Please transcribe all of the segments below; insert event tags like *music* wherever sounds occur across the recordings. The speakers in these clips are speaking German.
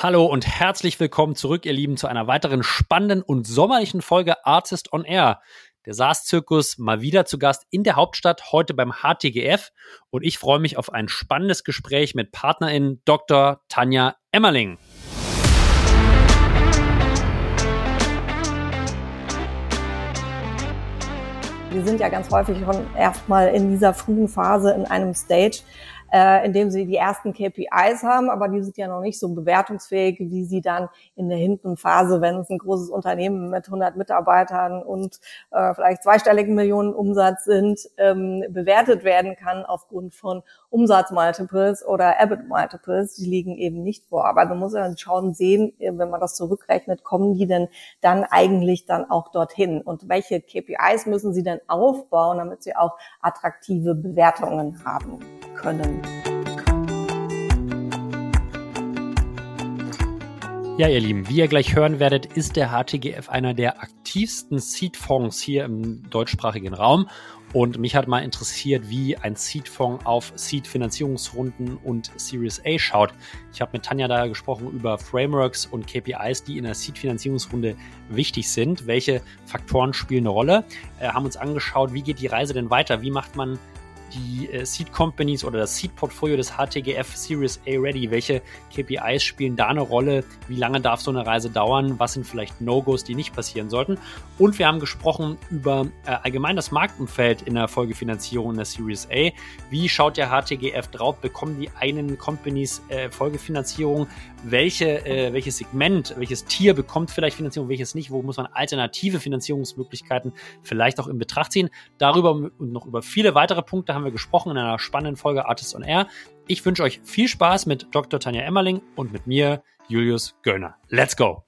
Hallo und herzlich willkommen zurück, ihr Lieben, zu einer weiteren spannenden und sommerlichen Folge Artist on Air. Der SaaS-Zirkus mal wieder zu Gast in der Hauptstadt, heute beim HTGF. Und ich freue mich auf ein spannendes Gespräch mit Partnerin Dr. Tanja Emmerling. Wir sind ja ganz häufig schon erstmal in dieser frühen Phase in einem Stage, äh, indem sie die ersten KPIs haben, aber die sind ja noch nicht so bewertungsfähig, wie sie dann in der hinteren Phase, wenn es ein großes Unternehmen mit 100 Mitarbeitern und äh, vielleicht zweistelligen Millionen Umsatz sind, ähm, bewertet werden kann aufgrund von Umsatzmultiples oder EBIT-Multiples. Die liegen eben nicht vor. Aber man muss ja schauen, sehen, wenn man das zurückrechnet, kommen die denn dann eigentlich dann auch dorthin? Und welche KPIs müssen sie denn aufbauen, damit sie auch attraktive Bewertungen haben können? Ja, ihr Lieben, wie ihr gleich hören werdet, ist der HTGF einer der aktivsten Seed-Fonds hier im deutschsprachigen Raum. Und mich hat mal interessiert, wie ein Seed-Fonds auf Seed-Finanzierungsrunden und Series A schaut. Ich habe mit Tanja da gesprochen über Frameworks und KPIs, die in der Seed-Finanzierungsrunde wichtig sind. Welche Faktoren spielen eine Rolle? Äh, haben uns angeschaut, wie geht die Reise denn weiter? Wie macht man die äh, Seed Companies oder das Seed Portfolio des HTGF Series A Ready? Welche KPIs spielen da eine Rolle? Wie lange darf so eine Reise dauern? Was sind vielleicht No-Gos, die nicht passieren sollten? Und wir haben gesprochen über äh, allgemein das Marktumfeld in der Folgefinanzierung in der Series A. Wie schaut der HTGF drauf? Bekommen die einen Companies äh, Folgefinanzierung? Welche, äh, welches Segment, welches Tier bekommt vielleicht Finanzierung, welches nicht? Wo muss man alternative Finanzierungsmöglichkeiten vielleicht auch in Betracht ziehen? Darüber und noch über viele weitere Punkte haben wir gesprochen in einer spannenden Folge Artists on Air. Ich wünsche euch viel Spaß mit Dr. Tanja Emmerling und mit mir, Julius Göllner. Let's go!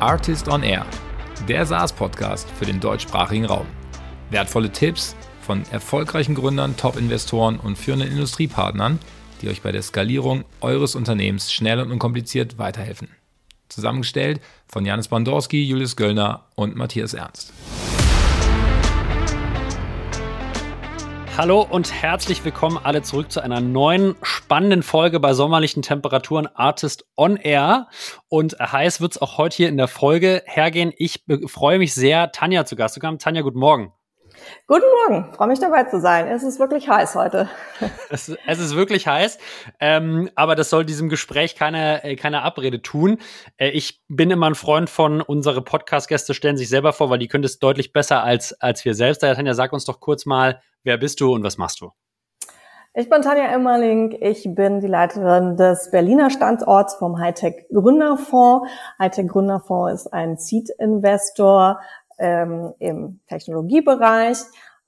Artist on Air, der SaaS-Podcast für den deutschsprachigen Raum. Wertvolle Tipps von erfolgreichen Gründern, Top-Investoren und führenden Industriepartnern, die euch bei der Skalierung eures Unternehmens schnell und unkompliziert weiterhelfen. Zusammengestellt von Janis Bandorski, Julius Göllner und Matthias Ernst. Hallo und herzlich willkommen alle zurück zu einer neuen spannenden Folge bei sommerlichen Temperaturen Artist on Air. Und heiß wird es auch heute hier in der Folge hergehen. Ich freue mich sehr, Tanja zu Gast zu kommen. Tanja, guten Morgen. Guten Morgen, freue mich dabei zu sein. Es ist wirklich heiß heute. Es, es ist wirklich heiß, ähm, aber das soll diesem Gespräch keine, äh, keine Abrede tun. Äh, ich bin immer ein Freund von, unsere Podcast-Gäste stellen sich selber vor, weil die können es deutlich besser als, als wir selbst. Daher, Tanja, sag uns doch kurz mal, wer bist du und was machst du? Ich bin Tanja Emmerling. Ich bin die Leiterin des Berliner Standorts vom Hightech Gründerfonds. Hightech Gründerfonds ist ein Seed-Investor ähm, im Technologiebereich,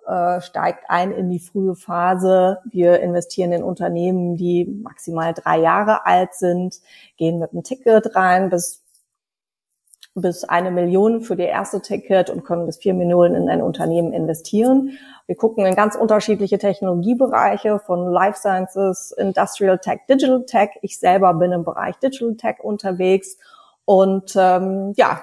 äh, steigt ein in die frühe Phase. Wir investieren in Unternehmen, die maximal drei Jahre alt sind, gehen mit einem Ticket rein bis bis eine Million für die erste Ticket und können bis vier Millionen in ein Unternehmen investieren. Wir gucken in ganz unterschiedliche Technologiebereiche von Life Sciences, Industrial Tech, Digital Tech. Ich selber bin im Bereich Digital Tech unterwegs und ähm, ja,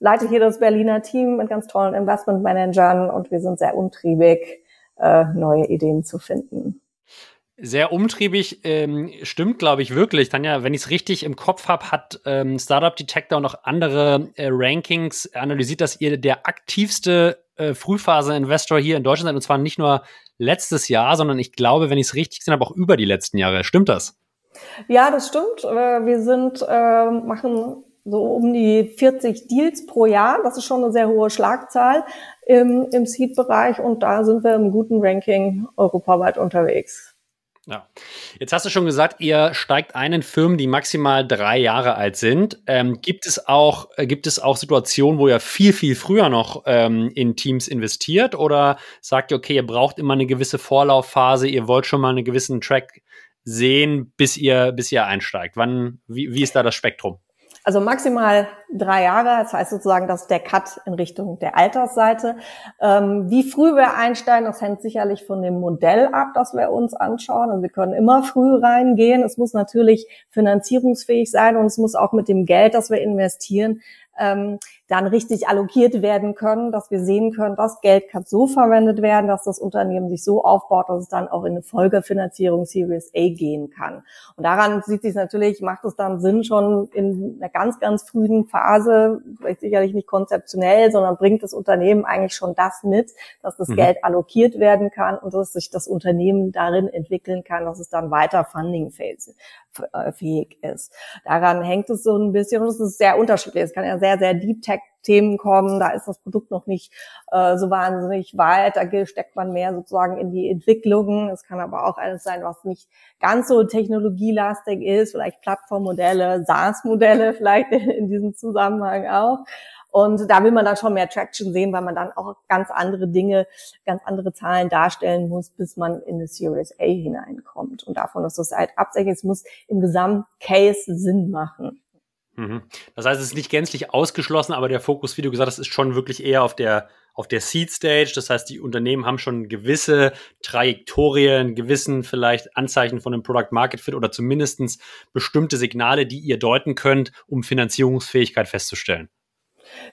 leite hier das Berliner Team mit ganz tollen Investmentmanagern und wir sind sehr umtriebig, äh, neue Ideen zu finden. Sehr umtriebig ähm, stimmt, glaube ich, wirklich. Tanja, wenn ich es richtig im Kopf habe, hat ähm, Startup Detector noch andere äh, Rankings analysiert, dass ihr der aktivste äh, Frühphase-Investor hier in Deutschland seid. Und zwar nicht nur letztes Jahr, sondern ich glaube, wenn ich es richtig gesehen habe, auch über die letzten Jahre. Stimmt das? Ja, das stimmt. Äh, wir sind, äh, machen so um die 40 Deals pro Jahr. Das ist schon eine sehr hohe Schlagzahl im, im Seed-Bereich und da sind wir im guten Ranking europaweit unterwegs. Ja. Jetzt hast du schon gesagt, ihr steigt ein in Firmen, die maximal drei Jahre alt sind. Ähm, gibt es auch, äh, gibt es auch Situationen, wo ihr viel, viel früher noch ähm, in Teams investiert? Oder sagt ihr, okay, ihr braucht immer eine gewisse Vorlaufphase, ihr wollt schon mal einen gewissen Track sehen, bis ihr, bis ihr einsteigt? Wann, wie, wie ist da das Spektrum? Also maximal drei Jahre, das heißt sozusagen, dass der Cut in Richtung der Altersseite. Ähm, wie früh wir einsteigen, das hängt sicherlich von dem Modell ab, das wir uns anschauen. Also wir können immer früh reingehen. Es muss natürlich finanzierungsfähig sein und es muss auch mit dem Geld, das wir investieren, ähm, dann richtig allokiert werden können, dass wir sehen können, das Geld kann so verwendet werden, dass das Unternehmen sich so aufbaut, dass es dann auch in eine Folgefinanzierung Series A gehen kann. Und daran sieht sich natürlich, macht es dann Sinn schon in einer ganz, ganz frühen Phase, vielleicht sicherlich nicht konzeptionell, sondern bringt das Unternehmen eigentlich schon das mit, dass das mhm. Geld allokiert werden kann und dass sich das Unternehmen darin entwickeln kann, dass es dann weiter fundingfähig ist. Daran hängt es so ein bisschen und es ist sehr unterschiedlich. Es kann ja sehr, sehr Deep Tech Themen kommen, da ist das Produkt noch nicht äh, so wahnsinnig weit, da steckt man mehr sozusagen in die Entwicklungen. Es kann aber auch alles sein, was nicht ganz so technologielastig ist, vielleicht Plattformmodelle, SaaS-Modelle *laughs* vielleicht in diesem Zusammenhang auch. Und da will man dann schon mehr Traction sehen, weil man dann auch ganz andere Dinge, ganz andere Zahlen darstellen muss, bis man in eine Series A hineinkommt. Und davon ist das halt absichtlich. Es muss im Gesamtcase Sinn machen. Mhm. Das heißt, es ist nicht gänzlich ausgeschlossen, aber der Fokus, wie du gesagt hast, ist schon wirklich eher auf der auf der Seed Stage. Das heißt, die Unternehmen haben schon gewisse Trajektorien, gewissen vielleicht Anzeichen von einem Product Market Fit oder zumindestens bestimmte Signale, die ihr deuten könnt, um Finanzierungsfähigkeit festzustellen.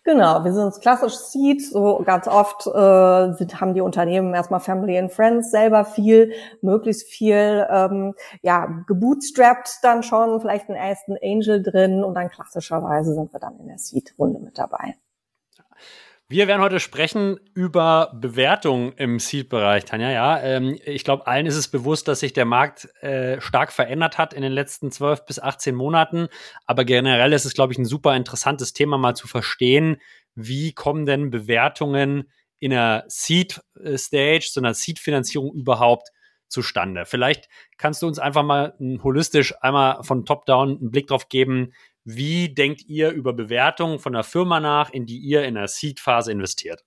Genau, wir sind klassisch Seed. So ganz oft äh, sind, haben die Unternehmen erstmal Family and Friends selber viel, möglichst viel, ähm, ja, gebootstrapped dann schon, vielleicht einen ersten Angel drin und dann klassischerweise sind wir dann in der Seed-Runde mit dabei. Wir werden heute sprechen über Bewertungen im Seed-Bereich, Tanja. Ja, ähm, ich glaube, allen ist es bewusst, dass sich der Markt äh, stark verändert hat in den letzten 12 bis 18 Monaten. Aber generell ist es, glaube ich, ein super interessantes Thema, mal zu verstehen, wie kommen denn Bewertungen in einer Seed-Stage, so einer Seed-Finanzierung überhaupt zustande. Vielleicht kannst du uns einfach mal holistisch einmal von Top-Down einen Blick drauf geben, wie denkt ihr über Bewertungen von der Firma nach, in die ihr in der Seed-Phase investiert?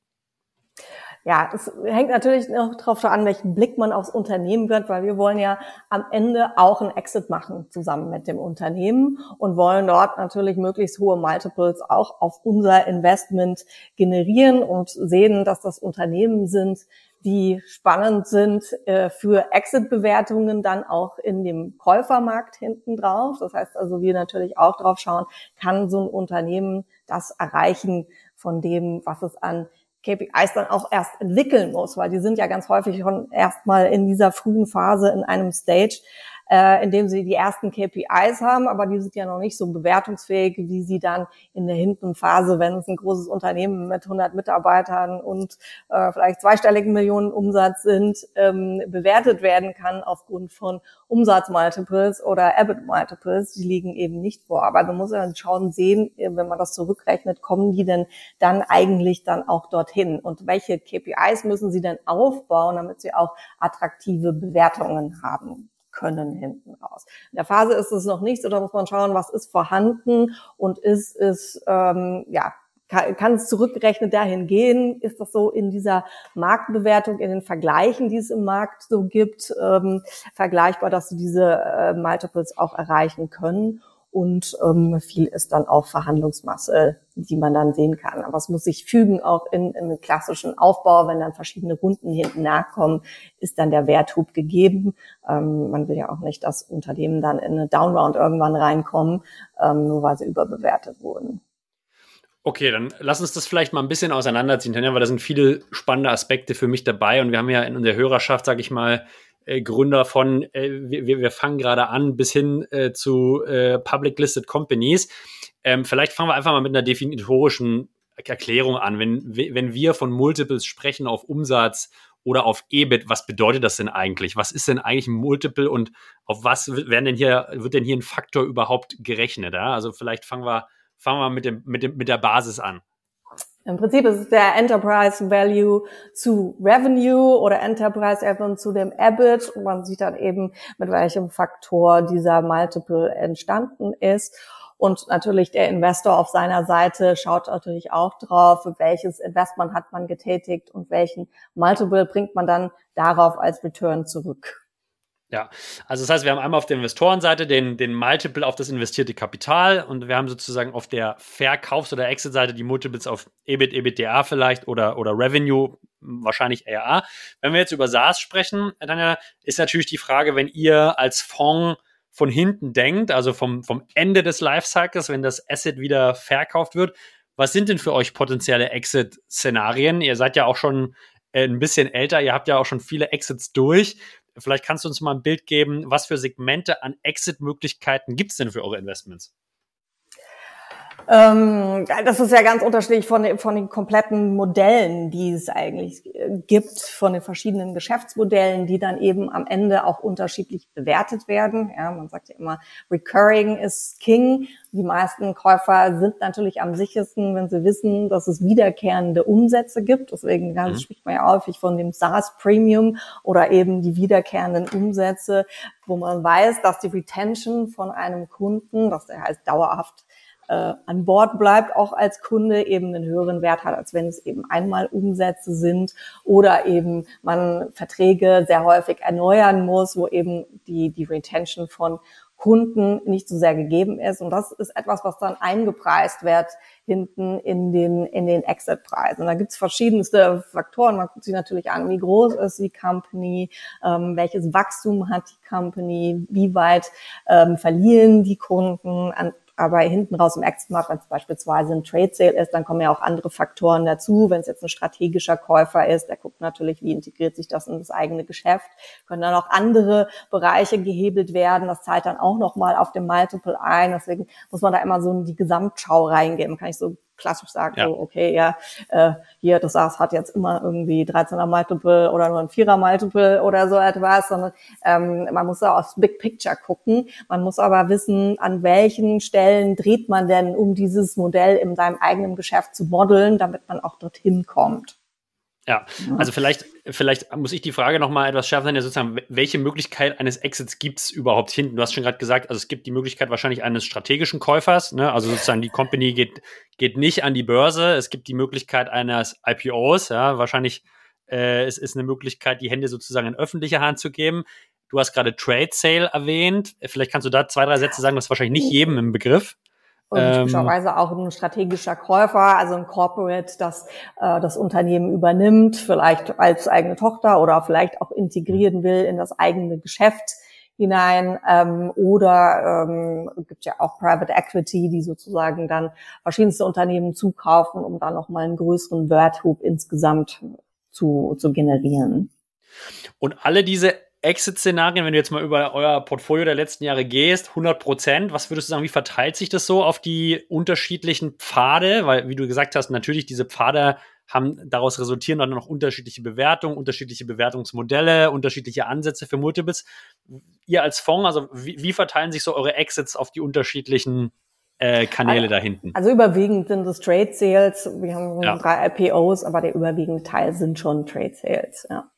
Ja, es hängt natürlich noch darauf an, welchen Blick man aufs Unternehmen wird, weil wir wollen ja am Ende auch einen Exit machen zusammen mit dem Unternehmen und wollen dort natürlich möglichst hohe Multiples auch auf unser Investment generieren und sehen, dass das Unternehmen sind, die spannend sind äh, für Exit-Bewertungen dann auch in dem Käufermarkt hinten drauf. Das heißt also, wir natürlich auch drauf schauen, kann so ein Unternehmen das erreichen von dem, was es an KPIs dann auch erst entwickeln muss, weil die sind ja ganz häufig schon erstmal in dieser frühen Phase in einem Stage, äh, indem sie die ersten KPIs haben, aber die sind ja noch nicht so bewertungsfähig, wie sie dann in der hinten Phase, wenn es ein großes Unternehmen mit 100 Mitarbeitern und äh, vielleicht zweistelligen Millionen Umsatz sind, ähm, bewertet werden kann aufgrund von Umsatzmultiples oder EBIT-Multiples. Die liegen eben nicht vor. Aber man muss ja schauen, sehen, wenn man das zurückrechnet, kommen die denn dann eigentlich dann auch dorthin? Und welche KPIs müssen sie denn aufbauen, damit sie auch attraktive Bewertungen haben? Können hinten raus. In der Phase ist es noch nichts, oder muss man schauen, was ist vorhanden und ist es, ähm, ja, kann, kann es zurückgerechnet dahin gehen? Ist das so in dieser Marktbewertung, in den Vergleichen, die es im Markt so gibt, ähm, vergleichbar, dass sie diese äh, Multiples auch erreichen können? Und ähm, viel ist dann auch Verhandlungsmasse, die man dann sehen kann. Aber es muss sich fügen auch in, in einen klassischen Aufbau, wenn dann verschiedene Runden hinten nachkommen, ist dann der Werthub gegeben. Ähm, man will ja auch nicht, dass Unternehmen dann in eine Downround irgendwann reinkommen, ähm, nur weil sie überbewertet wurden. Okay, dann lass uns das vielleicht mal ein bisschen auseinanderziehen, Tanja, weil da sind viele spannende Aspekte für mich dabei und wir haben ja in unserer Hörerschaft, sage ich mal, äh, Gründer von, äh, wir, wir fangen gerade an, bis hin äh, zu äh, Public Listed Companies. Ähm, vielleicht fangen wir einfach mal mit einer definitorischen Erklärung an. Wenn, wenn wir von Multiples sprechen auf Umsatz oder auf EBIT, was bedeutet das denn eigentlich? Was ist denn eigentlich ein Multiple und auf was werden denn hier, wird denn hier ein Faktor überhaupt gerechnet? Ja? Also vielleicht fangen wir, fangen wir mit, dem, mit, dem, mit der Basis an. Im Prinzip ist es der Enterprise Value zu Revenue oder Enterprise Value zu dem EBIT und man sieht dann eben, mit welchem Faktor dieser Multiple entstanden ist. Und natürlich der Investor auf seiner Seite schaut natürlich auch drauf, welches Investment hat man getätigt und welchen Multiple bringt man dann darauf als Return zurück. Ja, also das heißt, wir haben einmal auf der Investorenseite den, den Multiple auf das investierte Kapital und wir haben sozusagen auf der Verkaufs- oder Exit-Seite die Multiples auf EBIT, EBITDA vielleicht oder, oder Revenue, wahrscheinlich ARA. Wenn wir jetzt über SaaS sprechen, dann ist natürlich die Frage, wenn ihr als Fonds von hinten denkt, also vom, vom Ende des Lifecycles, wenn das Asset wieder verkauft wird, Was sind denn für euch potenzielle Exit-Szenarien? Ihr seid ja auch schon äh, ein bisschen älter, ihr habt ja auch schon viele Exits durch. Vielleicht kannst du uns mal ein Bild geben, was für Segmente an Exit-Möglichkeiten gibt es denn für eure Investments? Ähm, das ist ja ganz unterschiedlich von, den, von den kompletten Modellen, die es eigentlich äh, gibt, von den verschiedenen Geschäftsmodellen, die dann eben am Ende auch unterschiedlich bewertet werden. Ja, man sagt ja immer, recurring is king. Die meisten Käufer sind natürlich am sichersten, wenn sie wissen, dass es wiederkehrende Umsätze gibt. Deswegen mhm. spricht man ja häufig von dem SaaS Premium oder eben die wiederkehrenden Umsätze, wo man weiß, dass die Retention von einem Kunden, dass der heißt dauerhaft äh, an Bord bleibt, auch als Kunde eben einen höheren Wert hat, als wenn es eben einmal Umsätze sind oder eben man Verträge sehr häufig erneuern muss, wo eben die, die Retention von Kunden nicht so sehr gegeben ist. Und das ist etwas, was dann eingepreist wird hinten in den, in den Exit-Preisen. Da gibt es verschiedenste Faktoren. Man guckt sich natürlich an, wie groß ist die Company, ähm, welches Wachstum hat die Company, wie weit ähm, verlieren die Kunden an aber hinten raus im Exit-Markt, wenn es beispielsweise ein Trade-Sale ist, dann kommen ja auch andere Faktoren dazu. Wenn es jetzt ein strategischer Käufer ist, der guckt natürlich, wie integriert sich das in das eigene Geschäft. Können dann auch andere Bereiche gehebelt werden. Das zahlt dann auch nochmal auf dem Multiple ein. Deswegen muss man da immer so in die Gesamtschau reingeben. Kann ich so klassisch sagen, ja. so, okay, ja, äh, hier, das SaaS hat jetzt immer irgendwie 13er Multiple oder nur ein 4er Multiple oder so etwas, sondern ähm, man muss da aufs Big Picture gucken. Man muss aber wissen, an welchen Stellen dreht man denn, um dieses Modell in seinem eigenen Geschäft zu modeln, damit man auch dorthin kommt. Ja, also vielleicht, vielleicht muss ich die Frage noch mal etwas schärfer sein, ja sozusagen, welche Möglichkeit eines Exits gibt es überhaupt hinten? Du hast schon gerade gesagt, also es gibt die Möglichkeit wahrscheinlich eines strategischen Käufers, ne? also sozusagen die Company geht, geht nicht an die Börse, es gibt die Möglichkeit eines IPOs, ja, wahrscheinlich äh, es ist eine Möglichkeit, die Hände sozusagen in öffentliche Hand zu geben. Du hast gerade Trade Sale erwähnt, vielleicht kannst du da zwei, drei Sätze sagen, das ist wahrscheinlich nicht jedem im Begriff. Und ähm, typischerweise auch ein strategischer Käufer, also ein Corporate, das äh, das Unternehmen übernimmt, vielleicht als eigene Tochter oder vielleicht auch integrieren will in das eigene Geschäft hinein. Ähm, oder ähm, gibt ja auch Private Equity, die sozusagen dann verschiedenste Unternehmen zukaufen, um dann nochmal einen größeren Werthub insgesamt zu, zu generieren. Und alle diese Exit-Szenarien, wenn du jetzt mal über euer Portfolio der letzten Jahre gehst, 100 Prozent, was würdest du sagen, wie verteilt sich das so auf die unterschiedlichen Pfade? Weil, wie du gesagt hast, natürlich diese Pfade haben daraus resultieren dann noch unterschiedliche Bewertungen, unterschiedliche Bewertungsmodelle, unterschiedliche Ansätze für Multiples. Ihr als Fonds, also wie, wie verteilen sich so eure Exits auf die unterschiedlichen äh, Kanäle also, da hinten? Also überwiegend sind es Trade Sales. Wir haben ja. drei IPOs, aber der überwiegende Teil sind schon Trade Sales, ja.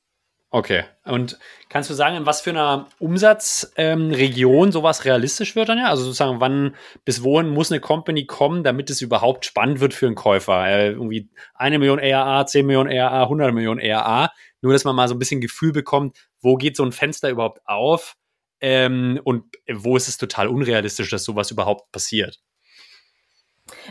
Okay. Und kannst du sagen, in was für einer Umsatzregion ähm, sowas realistisch wird dann ja? Also sozusagen, wann, bis wohin muss eine Company kommen, damit es überhaupt spannend wird für einen Käufer? Äh, irgendwie eine Million ERA, 10 Millionen ERA, 100 Millionen ERA. Nur, dass man mal so ein bisschen Gefühl bekommt, wo geht so ein Fenster überhaupt auf? Ähm, und wo ist es total unrealistisch, dass sowas überhaupt passiert?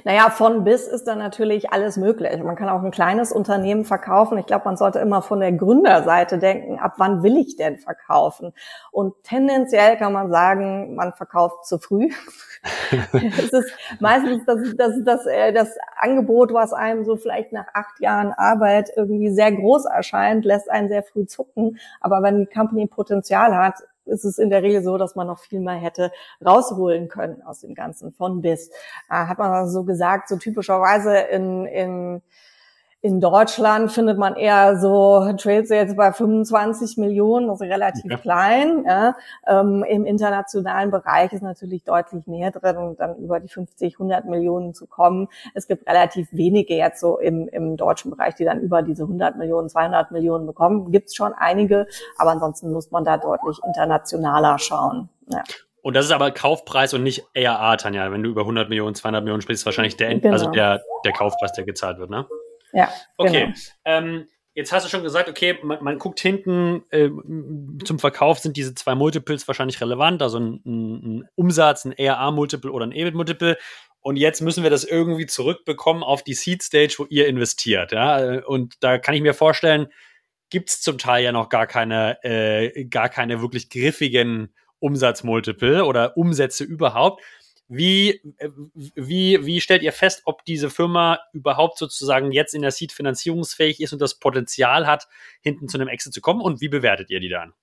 Naja, von bis ist dann natürlich alles möglich. Man kann auch ein kleines Unternehmen verkaufen. Ich glaube, man sollte immer von der Gründerseite denken, ab wann will ich denn verkaufen? Und tendenziell kann man sagen, man verkauft zu früh. *laughs* es ist meistens das, das, das, äh, das Angebot, was einem so vielleicht nach acht Jahren Arbeit irgendwie sehr groß erscheint, lässt einen sehr früh zucken. Aber wenn die Company Potenzial hat, ist es in der Regel so, dass man noch viel mehr hätte rausholen können aus dem Ganzen von bis. Äh, hat man so gesagt, so typischerweise in, in in Deutschland findet man eher so Trades jetzt bei 25 Millionen, also relativ ja. klein. Ja. Ähm, Im internationalen Bereich ist natürlich deutlich mehr drin und dann über die 50, 100 Millionen zu kommen. Es gibt relativ wenige jetzt so im, im deutschen Bereich, die dann über diese 100 Millionen, 200 Millionen bekommen. Gibt es schon einige, aber ansonsten muss man da deutlich internationaler schauen. Ja. Und das ist aber Kaufpreis und nicht ARA, Tanja. Wenn du über 100 Millionen, 200 Millionen sprichst, ist wahrscheinlich der, genau. also der, der Kaufpreis, der gezahlt wird, ne? Ja. Okay. Genau. Ähm, jetzt hast du schon gesagt, okay, man, man guckt hinten äh, zum Verkauf sind diese zwei Multiples wahrscheinlich relevant, also ein, ein Umsatz, ein ERA-Multiple oder ein EBIT-Multiple. Und jetzt müssen wir das irgendwie zurückbekommen auf die Seed-Stage, wo ihr investiert. Ja? Und da kann ich mir vorstellen, gibt es zum Teil ja noch gar keine, äh, gar keine wirklich griffigen Umsatzmultiple oder Umsätze überhaupt. Wie, wie, wie stellt ihr fest, ob diese Firma überhaupt sozusagen jetzt in der Seed finanzierungsfähig ist und das Potenzial hat, hinten zu einem Exit zu kommen? Und wie bewertet ihr die dann?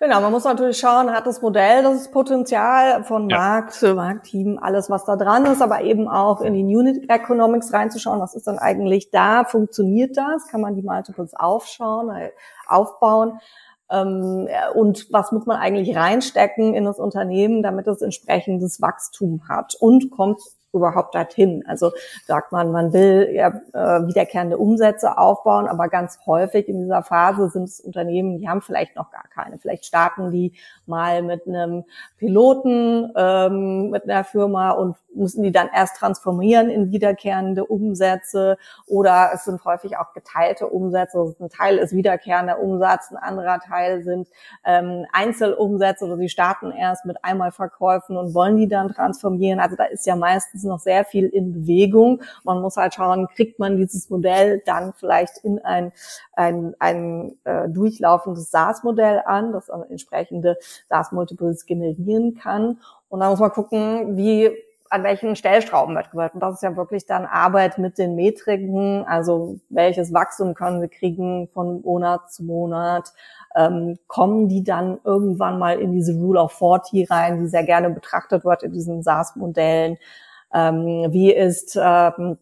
Genau, man muss natürlich schauen, hat das Modell das Potenzial von ja. Markt, Marktteam, alles was da dran ist, aber eben auch in die Unit Economics reinzuschauen, was ist dann eigentlich da, funktioniert das, kann man die Multiples aufschauen, äh, aufbauen und was muss man eigentlich reinstecken in das Unternehmen, damit es entsprechendes Wachstum hat? Und kommt überhaupt dorthin? Also sagt man, man will ja, äh, wiederkehrende Umsätze aufbauen, aber ganz häufig in dieser Phase sind es Unternehmen, die haben vielleicht noch gar keine. Vielleicht starten die mal mit einem Piloten, ähm, mit einer Firma und müssen die dann erst transformieren in wiederkehrende Umsätze oder es sind häufig auch geteilte Umsätze. Also ein Teil ist wiederkehrender Umsatz, ein anderer Teil sind ähm, Einzelumsätze oder sie starten erst mit einmal Verkäufen und wollen die dann transformieren. Also da ist ja meistens noch sehr viel in Bewegung. Man muss halt schauen, kriegt man dieses Modell dann vielleicht in ein, ein, ein äh, durchlaufendes SaaS-Modell an, das dann entsprechende SaaS-Multiples generieren kann. Und dann muss man gucken, wie an welchen Stellschrauben wird gewirkt. Und das ist ja wirklich dann Arbeit mit den Metriken, also welches Wachstum können sie kriegen von Monat zu Monat, ähm, kommen die dann irgendwann mal in diese Rule of 40 rein, die sehr gerne betrachtet wird in diesen SaaS-Modellen ähm, wie ist ähm,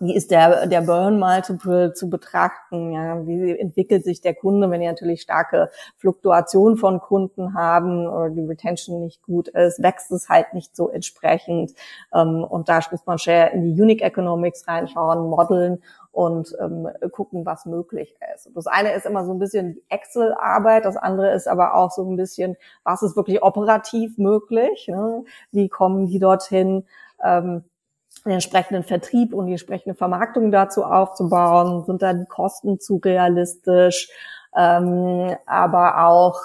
wie ist der, der Burn Multiple zu betrachten? Ja, wie entwickelt sich der Kunde, wenn ihr natürlich starke Fluktuation von Kunden haben oder die Retention nicht gut ist, wächst es halt nicht so entsprechend. Ähm, und da muss man schnell in die Unique Economics reinschauen, modeln und ähm, gucken, was möglich ist. Das eine ist immer so ein bisschen Excel-Arbeit, das andere ist aber auch so ein bisschen, was ist wirklich operativ möglich? Ne? Wie kommen die dorthin? Ähm, den entsprechenden Vertrieb und die entsprechende Vermarktung dazu aufzubauen? Sind da die Kosten zu realistisch? Ähm, aber auch,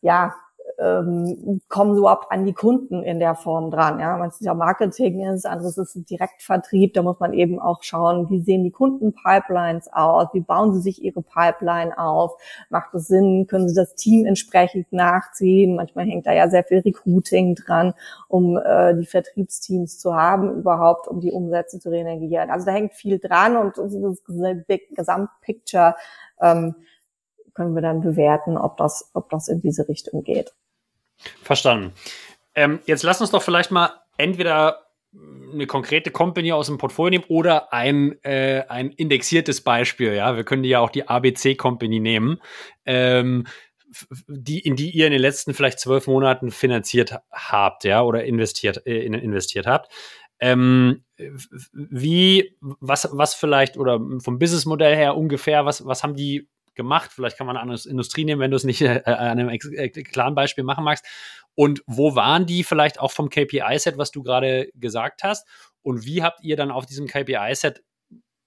ja, ähm, kommen sie überhaupt an die Kunden in der Form dran. Ja, man ist ja Marketing ist, anderes ist Direktvertrieb. Da muss man eben auch schauen, wie sehen die Kundenpipelines aus, wie bauen sie sich ihre Pipeline auf, macht es Sinn, können sie das Team entsprechend nachziehen. Manchmal hängt da ja sehr viel Recruiting dran, um äh, die Vertriebsteams zu haben, überhaupt, um die Umsätze zu reagieren. Also da hängt viel dran und das Gesamtpicture ähm, können wir dann bewerten, ob das, ob das in diese Richtung geht. Verstanden. Ähm, jetzt lass uns doch vielleicht mal entweder eine konkrete Company aus dem Portfolio nehmen oder ein, äh, ein indexiertes Beispiel. Ja, wir können ja auch die ABC Company nehmen, ähm, die, in die ihr in den letzten vielleicht zwölf Monaten finanziert habt, ja, oder investiert, äh, investiert habt. Ähm, wie, was, was vielleicht, oder vom Businessmodell her ungefähr, was, was haben die gemacht? Vielleicht kann man eine andere Industrie nehmen, wenn du es nicht äh, an einem äh, klaren Beispiel machen magst. Und wo waren die vielleicht auch vom KPI-Set, was du gerade gesagt hast? Und wie habt ihr dann auf diesem KPI-Set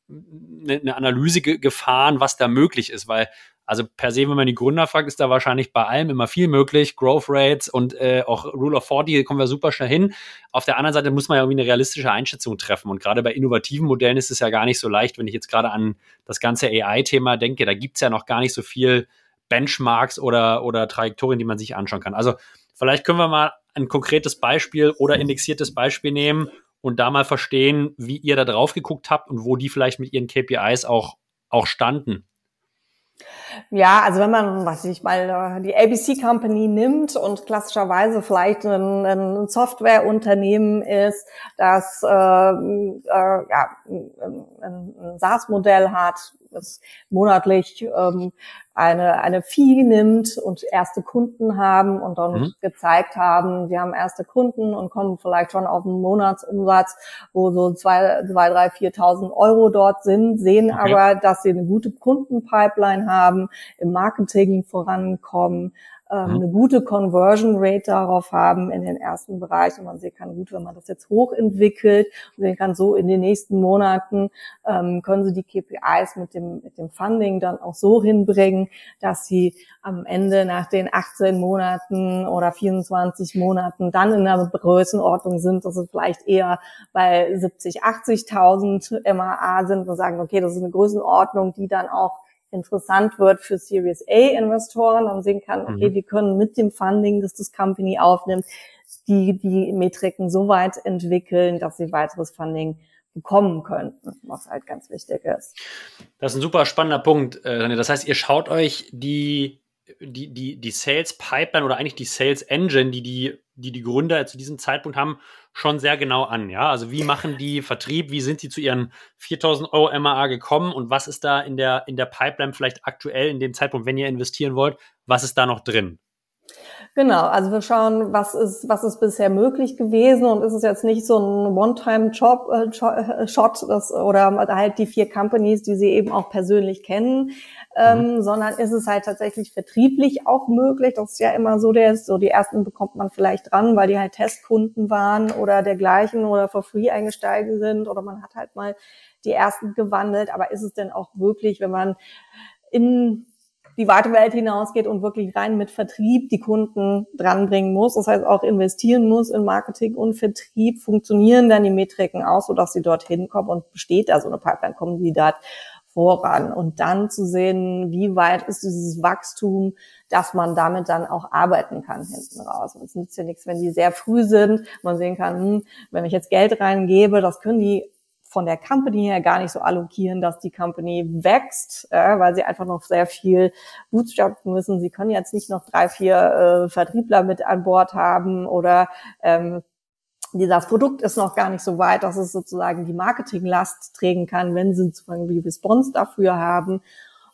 eine Analyse gefahren, was da möglich ist? Weil also per se, wenn man die Gründer fragt, ist da wahrscheinlich bei allem immer viel möglich. Growth Rates und äh, auch Rule of 40 kommen wir super schnell hin. Auf der anderen Seite muss man ja irgendwie eine realistische Einschätzung treffen. Und gerade bei innovativen Modellen ist es ja gar nicht so leicht, wenn ich jetzt gerade an das ganze AI-Thema denke, da gibt's ja noch gar nicht so viel Benchmarks oder, oder Trajektorien, die man sich anschauen kann. Also vielleicht können wir mal ein konkretes Beispiel oder indexiertes Beispiel nehmen und da mal verstehen, wie ihr da drauf geguckt habt und wo die vielleicht mit ihren KPIs auch, auch standen. Ja, also wenn man, was ich mal, die ABC Company nimmt und klassischerweise vielleicht ein, ein Softwareunternehmen ist, das äh, äh, ja, ein, ein SaaS-Modell hat, das monatlich ähm, eine, eine Fee nimmt und erste Kunden haben und dann mhm. gezeigt haben, sie haben erste Kunden und kommen vielleicht schon auf einen Monatsumsatz, wo so zwei, zwei drei, viertausend Euro dort sind, sehen okay. aber, dass sie eine gute Kundenpipeline haben, im Marketing vorankommen, ähm, mhm. eine gute Conversion Rate darauf haben in den ersten Bereichen. Man sehen kann, gut, wenn man das jetzt hochentwickelt und sehen kann, so in den nächsten Monaten ähm, können Sie die KPIs mit dem, mit dem Funding dann auch so hinbringen, dass Sie am Ende nach den 18 Monaten oder 24 Monaten dann in einer Größenordnung sind, dass Sie vielleicht eher bei 70, 80.000 MAA sind und sagen, okay, das ist eine Größenordnung, die dann auch interessant wird für Series A Investoren und sehen kann, okay, mhm. wir können mit dem Funding, das das Company aufnimmt, die, die Metriken so weit entwickeln, dass sie weiteres Funding bekommen könnten, was halt ganz wichtig ist. Das ist ein super spannender Punkt, äh, Das heißt, ihr schaut euch die, die, die, die Sales Pipeline oder eigentlich die Sales Engine, die die, die, die Gründer zu diesem Zeitpunkt haben, schon sehr genau an. Ja, also wie machen die Vertrieb? Wie sind sie zu ihren 4000 Euro MAA gekommen? Und was ist da in der, in der Pipeline vielleicht aktuell in dem Zeitpunkt, wenn ihr investieren wollt? Was ist da noch drin? Genau, also wir schauen, was ist, was ist bisher möglich gewesen und ist es jetzt nicht so ein One-Time-Job, äh, äh, Shot, das, oder halt die vier Companies, die Sie eben auch persönlich kennen, ähm, mhm. sondern ist es halt tatsächlich vertrieblich auch möglich. Das ist ja immer so, der ist so die ersten bekommt man vielleicht dran, weil die halt Testkunden waren oder dergleichen oder for free eingestiegen sind oder man hat halt mal die ersten gewandelt. Aber ist es denn auch wirklich, wenn man in die weite Welt hinausgeht und wirklich rein mit Vertrieb die Kunden dranbringen muss. Das heißt auch investieren muss in Marketing und Vertrieb. Funktionieren dann die Metriken aus, sodass sie dorthin kommen und besteht da so eine Pipeline, kommen die dort voran und dann zu sehen, wie weit ist dieses Wachstum, dass man damit dann auch arbeiten kann hinten raus. Und es nützt ja nichts, wenn die sehr früh sind, man sehen kann, hm, wenn ich jetzt Geld reingebe, das können die von der Company her gar nicht so allokieren, dass die Company wächst, äh, weil sie einfach noch sehr viel bootstrappen müssen. Sie können jetzt nicht noch drei, vier äh, Vertriebler mit an Bord haben oder ähm, dieses Produkt ist noch gar nicht so weit, dass es sozusagen die Marketinglast trägen kann, wenn sie zum Beispiel Response dafür haben.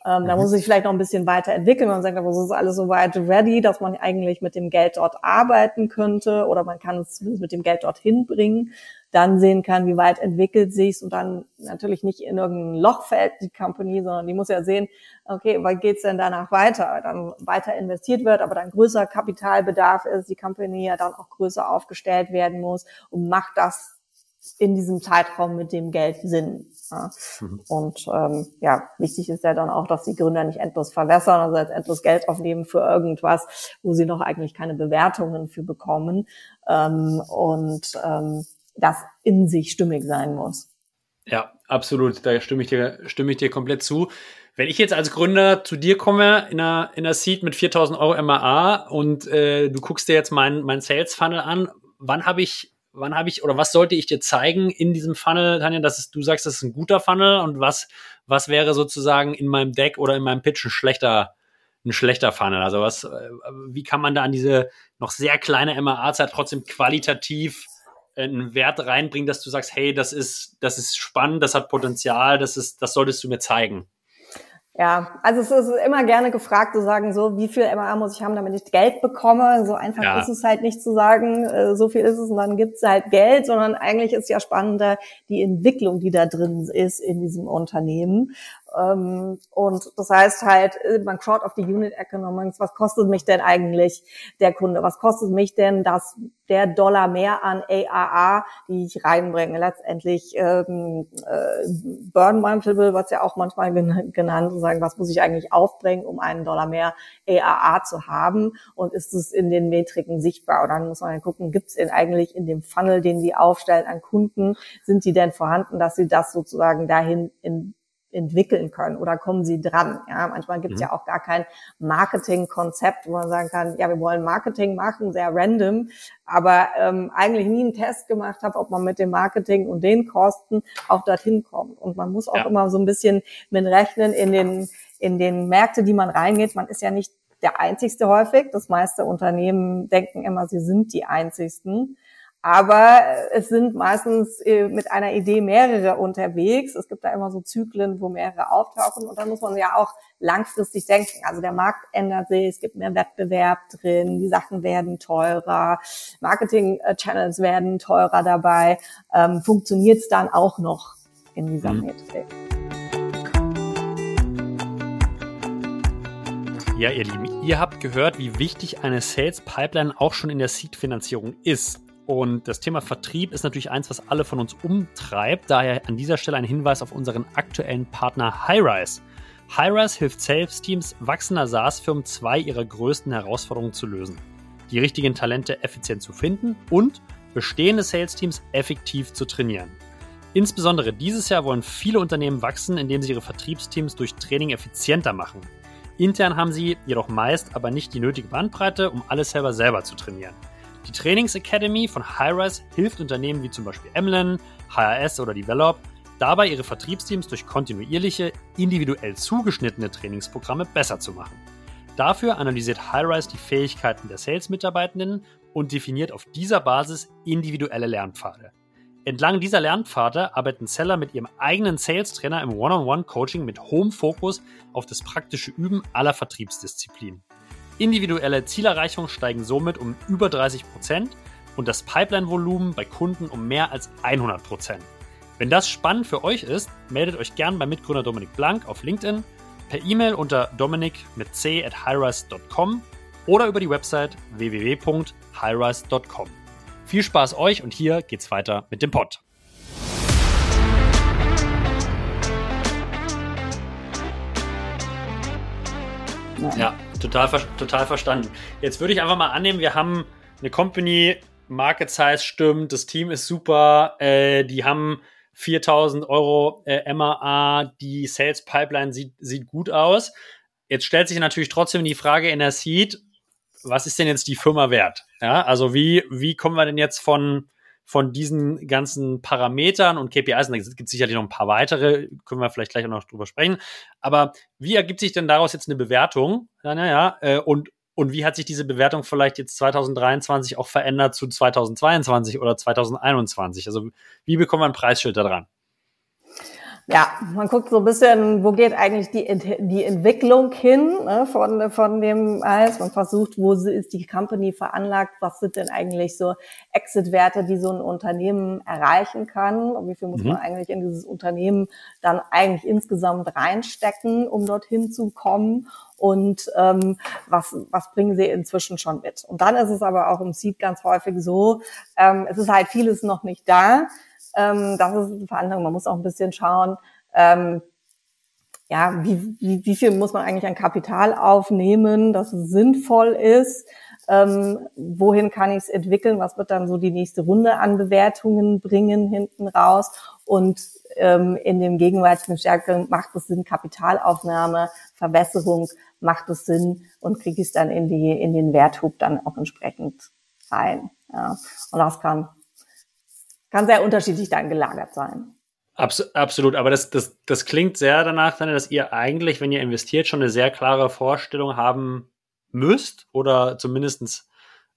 Ähm, da mhm. muss sich vielleicht noch ein bisschen weiterentwickeln. Man sagt, aber es ist alles so weit ready, dass man eigentlich mit dem Geld dort arbeiten könnte oder man kann es zumindest mit dem Geld dorthin bringen dann sehen kann, wie weit entwickelt sich's und dann natürlich nicht in irgendein Loch fällt die Company, sondern die muss ja sehen, okay, wann geht's denn danach weiter? Dann weiter investiert wird, aber dann größer Kapitalbedarf ist, die Company ja dann auch größer aufgestellt werden muss und macht das in diesem Zeitraum mit dem Geld Sinn. Ja. Mhm. Und ähm, ja, wichtig ist ja dann auch, dass die Gründer nicht endlos verwässern, also jetzt endlos Geld aufnehmen für irgendwas, wo sie noch eigentlich keine Bewertungen für bekommen. Ähm, und ähm, das in sich stimmig sein muss. Ja, absolut. Da stimme ich dir, stimme ich dir komplett zu. Wenn ich jetzt als Gründer zu dir komme in einer, in einer Seed mit 4000 Euro MAA und äh, du guckst dir jetzt meinen mein Sales Funnel an, wann habe ich, wann habe ich oder was sollte ich dir zeigen in diesem Funnel, Tanja, dass es, du sagst, das ist ein guter Funnel und was, was wäre sozusagen in meinem Deck oder in meinem Pitch ein schlechter, ein schlechter Funnel? Also was, äh, wie kann man da an diese noch sehr kleine MAA-Zeit trotzdem qualitativ einen Wert reinbringen, dass du sagst, hey, das ist, das ist spannend, das hat Potenzial, das ist, das solltest du mir zeigen? Ja, also es ist immer gerne gefragt zu sagen, so wie viel MA muss ich haben, damit ich Geld bekomme. So einfach ja. ist es halt nicht zu sagen, äh, so viel ist es und dann gibt es halt Geld, sondern eigentlich ist ja spannender die Entwicklung, die da drin ist in diesem Unternehmen. Ähm, und das heißt halt, äh, man schaut auf die Unit Economics, was kostet mich denn eigentlich der Kunde? Was kostet mich denn das, der Dollar mehr an AAA, die ich reinbringe? Letztendlich ähm, äh, Burn Multiple, was ja auch manchmal genannt, zu sagen, was muss ich eigentlich aufbringen, um einen Dollar mehr AAA zu haben? Und ist es in den Metriken sichtbar? Und dann muss man gucken, gibt es eigentlich in dem Funnel, den Sie aufstellen an Kunden, sind die denn vorhanden, dass Sie das sozusagen dahin in entwickeln können oder kommen sie dran. Ja, manchmal gibt es mhm. ja auch gar kein Marketingkonzept, wo man sagen kann, ja, wir wollen Marketing machen, sehr random, aber ähm, eigentlich nie einen Test gemacht habe, ob man mit dem Marketing und den Kosten auch dorthin kommt. Und man muss auch ja. immer so ein bisschen mit rechnen in den in den Märkte, die man reingeht. Man ist ja nicht der einzigste häufig. Das meiste Unternehmen denken immer, sie sind die einzigsten. Aber es sind meistens äh, mit einer Idee mehrere unterwegs. Es gibt da immer so Zyklen, wo mehrere auftauchen. Und dann muss man ja auch langfristig denken. Also der Markt ändert sich, es gibt mehr Wettbewerb drin, die Sachen werden teurer, Marketing-Channels werden teurer dabei. Ähm, Funktioniert es dann auch noch in dieser mhm. Metrik? Ja, ihr Lieben, ihr habt gehört, wie wichtig eine Sales Pipeline auch schon in der Seed-Finanzierung ist. Und das Thema Vertrieb ist natürlich eins, was alle von uns umtreibt. Daher an dieser Stelle ein Hinweis auf unseren aktuellen Partner Highrise. Highrise hilft Sales-Teams wachsender SaaS-Firmen zwei ihrer größten Herausforderungen zu lösen. Die richtigen Talente effizient zu finden und bestehende Sales-Teams effektiv zu trainieren. Insbesondere dieses Jahr wollen viele Unternehmen wachsen, indem sie ihre Vertriebsteams durch Training effizienter machen. Intern haben sie jedoch meist aber nicht die nötige Bandbreite, um alles selber selber zu trainieren. Die Trainings Academy von Highrise hilft Unternehmen wie zum Beispiel Emlen, HRS oder Develop dabei, ihre Vertriebsteams durch kontinuierliche, individuell zugeschnittene Trainingsprogramme besser zu machen. Dafür analysiert Highrise die Fähigkeiten der Sales-Mitarbeitenden und definiert auf dieser Basis individuelle Lernpfade. Entlang dieser Lernpfade arbeiten Seller mit ihrem eigenen Sales-Trainer im One-on-One-Coaching mit hohem Fokus auf das praktische Üben aller Vertriebsdisziplinen. Individuelle Zielerreichungen steigen somit um über 30 Prozent und das Pipeline-Volumen bei Kunden um mehr als 100%. Prozent. Wenn das spannend für euch ist, meldet euch gern beim Mitgründer Dominik Blank auf LinkedIn, per E-Mail unter dominik mit c at highrise.com oder über die Website www.highrise.com. Viel Spaß euch und hier geht's weiter mit dem Pod. Ja, total, total verstanden. Jetzt würde ich einfach mal annehmen, wir haben eine Company, Market Size stimmt, das Team ist super, äh, die haben 4000 Euro äh, MAA, die Sales Pipeline sieht, sieht gut aus. Jetzt stellt sich natürlich trotzdem die Frage in der Seed, was ist denn jetzt die Firma wert? Ja, also wie, wie kommen wir denn jetzt von, von diesen ganzen Parametern und KPIs, und da gibt es sicherlich noch ein paar weitere, können wir vielleicht gleich auch noch drüber sprechen, aber wie ergibt sich denn daraus jetzt eine Bewertung? Ja, naja, äh, und, und wie hat sich diese Bewertung vielleicht jetzt 2023 auch verändert zu 2022 oder 2021? Also wie bekommen wir ein Preisschild da dran? Ja, man guckt so ein bisschen, wo geht eigentlich die, die Entwicklung hin ne, von, von dem Eis. Man versucht, wo ist die Company veranlagt, was sind denn eigentlich so Exit-Werte, die so ein Unternehmen erreichen kann und wie viel muss mhm. man eigentlich in dieses Unternehmen dann eigentlich insgesamt reinstecken, um dorthin zu kommen und ähm, was, was bringen sie inzwischen schon mit. Und dann ist es aber auch im Seed ganz häufig so, ähm, es ist halt vieles noch nicht da. Ähm, das ist eine Verhandlung. Man muss auch ein bisschen schauen, ähm, ja, wie, wie, wie viel muss man eigentlich an Kapital aufnehmen, dass es sinnvoll ist. Ähm, wohin kann ich es entwickeln? Was wird dann so die nächste Runde an Bewertungen bringen hinten raus? Und ähm, in dem gegenwärtigen Stärke macht es Sinn, Kapitalaufnahme, Verbesserung, macht es Sinn und kriege ich es dann in die in den Werthub dann auch entsprechend rein. Ja. Und das kann kann sehr unterschiedlich dann gelagert sein. Abs absolut, aber das, das, das klingt sehr danach, dass ihr eigentlich, wenn ihr investiert, schon eine sehr klare Vorstellung haben müsst oder zumindest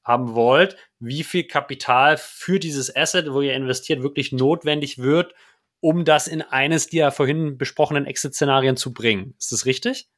haben wollt, wie viel Kapital für dieses Asset, wo ihr investiert, wirklich notwendig wird, um das in eines der vorhin besprochenen Exit-Szenarien zu bringen. Ist das richtig?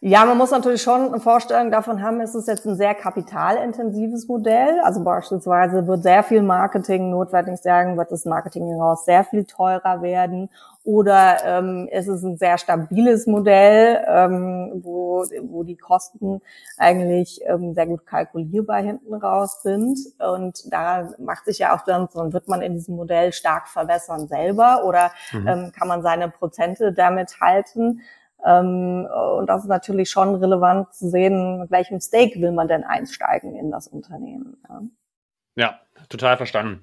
Ja, man muss natürlich schon eine Vorstellung davon haben, es ist jetzt ein sehr kapitalintensives Modell. Also beispielsweise wird sehr viel Marketing notwendig sein, wird das Marketing heraus sehr viel teurer werden. Oder ähm, ist es ein sehr stabiles Modell, ähm, wo, wo die Kosten eigentlich ähm, sehr gut kalkulierbar hinten raus sind. Und da macht sich ja auch dann, so wird man in diesem Modell stark verbessern selber oder mhm. ähm, kann man seine Prozente damit halten. Ähm, und das ist natürlich schon relevant zu sehen, mit welchem Stake will man denn einsteigen in das Unternehmen. Ja, total verstanden.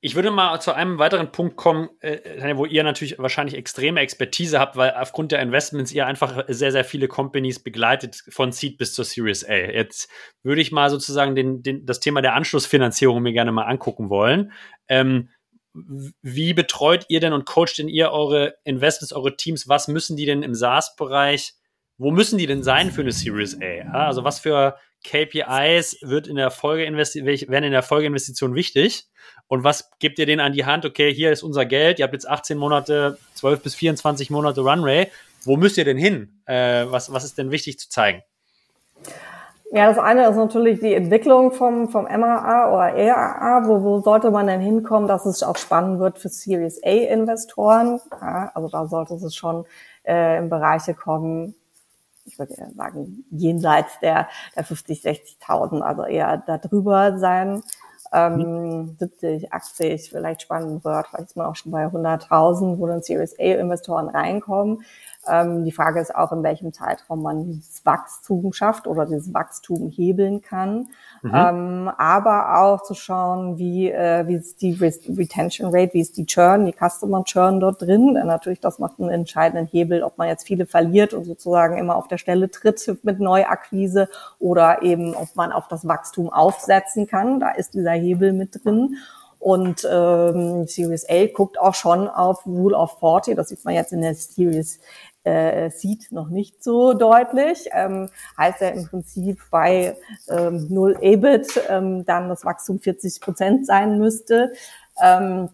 Ich würde mal zu einem weiteren Punkt kommen, äh, wo ihr natürlich wahrscheinlich extreme Expertise habt, weil aufgrund der Investments ihr einfach sehr, sehr viele Companies begleitet von Seed bis zur Series A. Jetzt würde ich mal sozusagen den, den, das Thema der Anschlussfinanzierung mir gerne mal angucken wollen. Ähm, wie betreut ihr denn und coacht denn ihr eure Investments, eure Teams? Was müssen die denn im SaaS-Bereich, wo müssen die denn sein für eine Series A? Also was für KPIs wird in der werden in der Folgeinvestition wichtig? Und was gebt ihr denen an die Hand? Okay, hier ist unser Geld, ihr habt jetzt 18 Monate, 12 bis 24 Monate Runway. Wo müsst ihr denn hin? Äh, was, was ist denn wichtig zu zeigen? Ja, das eine ist natürlich die Entwicklung vom, vom MAA oder EAA. Wo, wo sollte man denn hinkommen, dass es auch spannend wird für Series A-Investoren? Ja, also da sollte es schon äh, in Bereiche kommen, ich würde sagen, jenseits der, der 50, 60.000, also eher darüber sein. Ähm, 70, 80 vielleicht spannend wird. Vielleicht ist man auch schon bei 100.000, wo dann Series A-Investoren reinkommen. Ähm, die Frage ist auch, in welchem Zeitraum man dieses Wachstum schafft oder dieses Wachstum hebeln kann. Mhm. Ähm, aber auch zu schauen, wie, äh, wie ist die Retention Rate, wie ist die Churn, die Customer Churn dort drin. Äh, natürlich, das macht einen entscheidenden Hebel, ob man jetzt viele verliert und sozusagen immer auf der Stelle tritt mit Neuakquise oder eben, ob man auf das Wachstum aufsetzen kann. Da ist dieser Hebel mit drin. Und ähm, Series A guckt auch schon auf Rule of 40. Das sieht man jetzt in der Series äh, Seed noch nicht so deutlich. Ähm, heißt ja im Prinzip bei ähm, 0 EBIT ähm, dann das Wachstum 40 Prozent sein müsste. Ähm,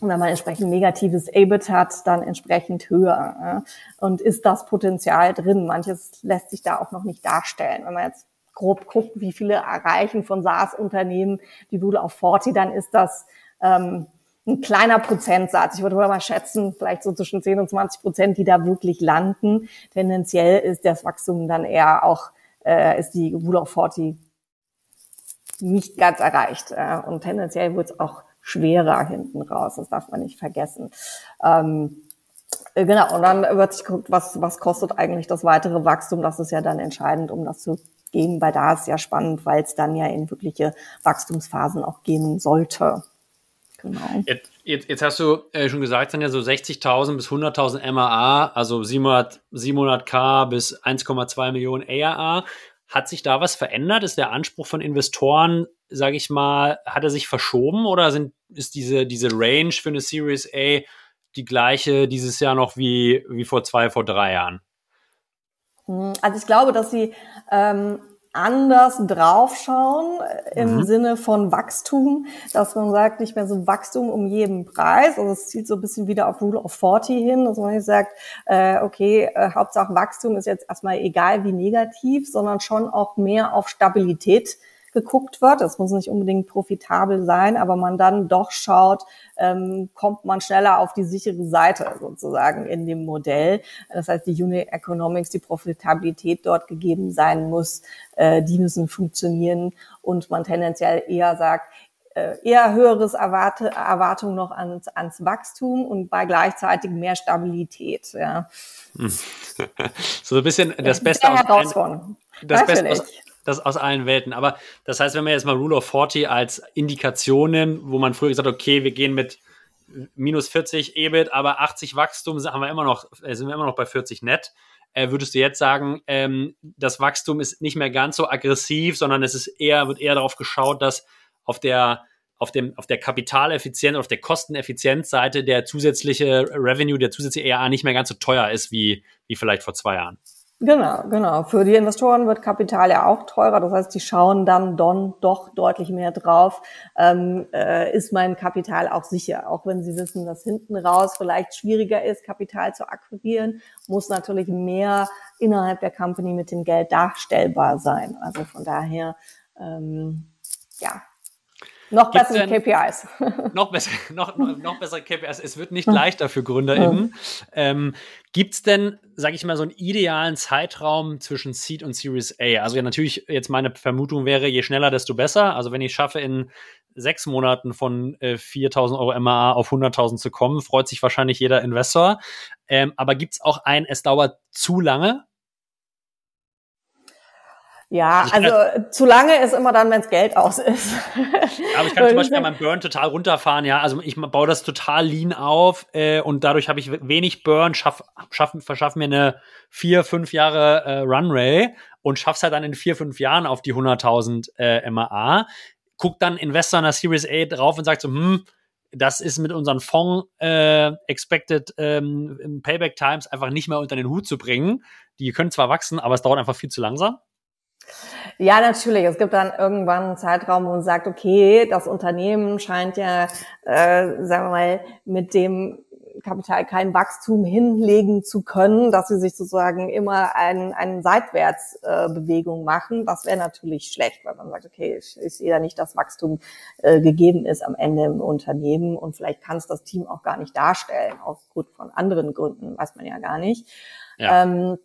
und wenn man entsprechend negatives EBIT hat, dann entsprechend höher. Ja? Und ist das Potenzial drin? Manches lässt sich da auch noch nicht darstellen. Wenn man jetzt grob guckt, wie viele erreichen von SaaS-Unternehmen die Rule auf 40, dann ist das ähm, ein kleiner Prozentsatz. Ich würde mal schätzen, vielleicht so zwischen 10 und 20 Prozent, die da wirklich landen. Tendenziell ist das Wachstum dann eher auch, äh, ist die Rule of 40 nicht ganz erreicht. Äh, und tendenziell wird es auch schwerer hinten raus. Das darf man nicht vergessen. Ähm, äh, Genau, und dann wird sich geguckt, was, was kostet eigentlich das weitere Wachstum. Das ist ja dann entscheidend, um das zu gehen, weil da ist ja spannend, weil es dann ja in wirkliche Wachstumsphasen auch gehen sollte. Genau. Jetzt, jetzt, jetzt hast du äh, schon gesagt, sind ja so 60.000 bis 100.000 MAA, also 700, 700k bis 1,2 Millionen ARA. Hat sich da was verändert? Ist der Anspruch von Investoren, sage ich mal, hat er sich verschoben oder sind, ist diese, diese Range für eine Series A die gleiche dieses Jahr noch wie, wie vor zwei, vor drei Jahren? Hm, also ich glaube, dass sie ähm, anders draufschauen äh, im mhm. Sinne von Wachstum, dass man sagt, nicht mehr so Wachstum um jeden Preis. Also es zielt so ein bisschen wieder auf Rule of 40 hin, dass man nicht sagt, äh, okay, äh, Hauptsache Wachstum ist jetzt erstmal egal wie negativ, sondern schon auch mehr auf Stabilität geguckt wird. Das muss nicht unbedingt profitabel sein, aber man dann doch schaut, ähm, kommt man schneller auf die sichere Seite sozusagen in dem Modell. Das heißt, die Unit Economics, die Profitabilität dort gegeben sein muss, äh, die müssen funktionieren und man tendenziell eher sagt, äh, eher höheres Erwarte, Erwartung noch ans, ans Wachstum und bei gleichzeitig mehr Stabilität. Ja. *laughs* so ein bisschen das Beste aus, ein, das Beste aus, das aus allen Welten. Aber das heißt, wenn wir jetzt mal Rule of 40 als Indikationen, wo man früher gesagt hat, okay, wir gehen mit minus 40 EBIT, aber 80 Wachstum haben wir immer noch, äh, sind wir immer noch bei 40 net. Äh, würdest du jetzt sagen, ähm, das Wachstum ist nicht mehr ganz so aggressiv, sondern es ist eher, wird eher darauf geschaut, dass auf der auf dem, auf der Kapitaleffizienz, auf der Kosteneffizienzseite der zusätzliche Revenue, der zusätzliche ERA nicht mehr ganz so teuer ist wie, wie vielleicht vor zwei Jahren. Genau, genau. Für die Investoren wird Kapital ja auch teurer. Das heißt, die schauen dann don, doch deutlich mehr drauf. Ähm, äh, ist mein Kapital auch sicher? Auch wenn sie wissen, dass hinten raus vielleicht schwieriger ist, Kapital zu akquirieren, muss natürlich mehr innerhalb der Company mit dem Geld darstellbar sein. Also von daher, ähm, ja, noch bessere KPIs. *laughs* noch, besser, noch, noch, noch bessere KPIs. Es wird nicht leichter für GründerInnen. Ähm, Gibt es denn, sage ich mal, so einen idealen Zeitraum zwischen Seed und Series A? Also ja, natürlich, jetzt meine Vermutung wäre, je schneller, desto besser. Also wenn ich schaffe, in sechs Monaten von äh, 4.000 Euro MAA auf 100.000 zu kommen, freut sich wahrscheinlich jeder Investor. Ähm, aber gibt es auch ein, es dauert zu lange? Ja, also, also zu lange ist immer dann, wenns Geld aus ist. aber ich kann zum Beispiel meinen Burn total runterfahren, ja. Also ich baue das total lean auf äh, und dadurch habe ich wenig Burn, schaff, schaff, verschaffe mir eine vier, fünf Jahre äh, Runway und schaff's halt dann in vier, fünf Jahren auf die 100.000 äh, MAA. Guckt dann Investor in der Series A drauf und sagt so, hm, das ist mit unseren Fonds äh, Expected ähm, Payback Times einfach nicht mehr unter den Hut zu bringen. Die können zwar wachsen, aber es dauert einfach viel zu langsam. Ja, natürlich. Es gibt dann irgendwann einen Zeitraum, wo man sagt, okay, das Unternehmen scheint ja, äh, sagen wir mal, mit dem Kapital kein Wachstum hinlegen zu können, dass sie sich sozusagen immer einen, einen Seitwärtsbewegung äh, machen. Das wäre natürlich schlecht, weil man sagt, okay, ich, ich sehe da nicht, dass Wachstum äh, gegeben ist am Ende im Unternehmen und vielleicht kann es das Team auch gar nicht darstellen, aufgrund von anderen Gründen, weiß man ja gar nicht. Ja. Ähm,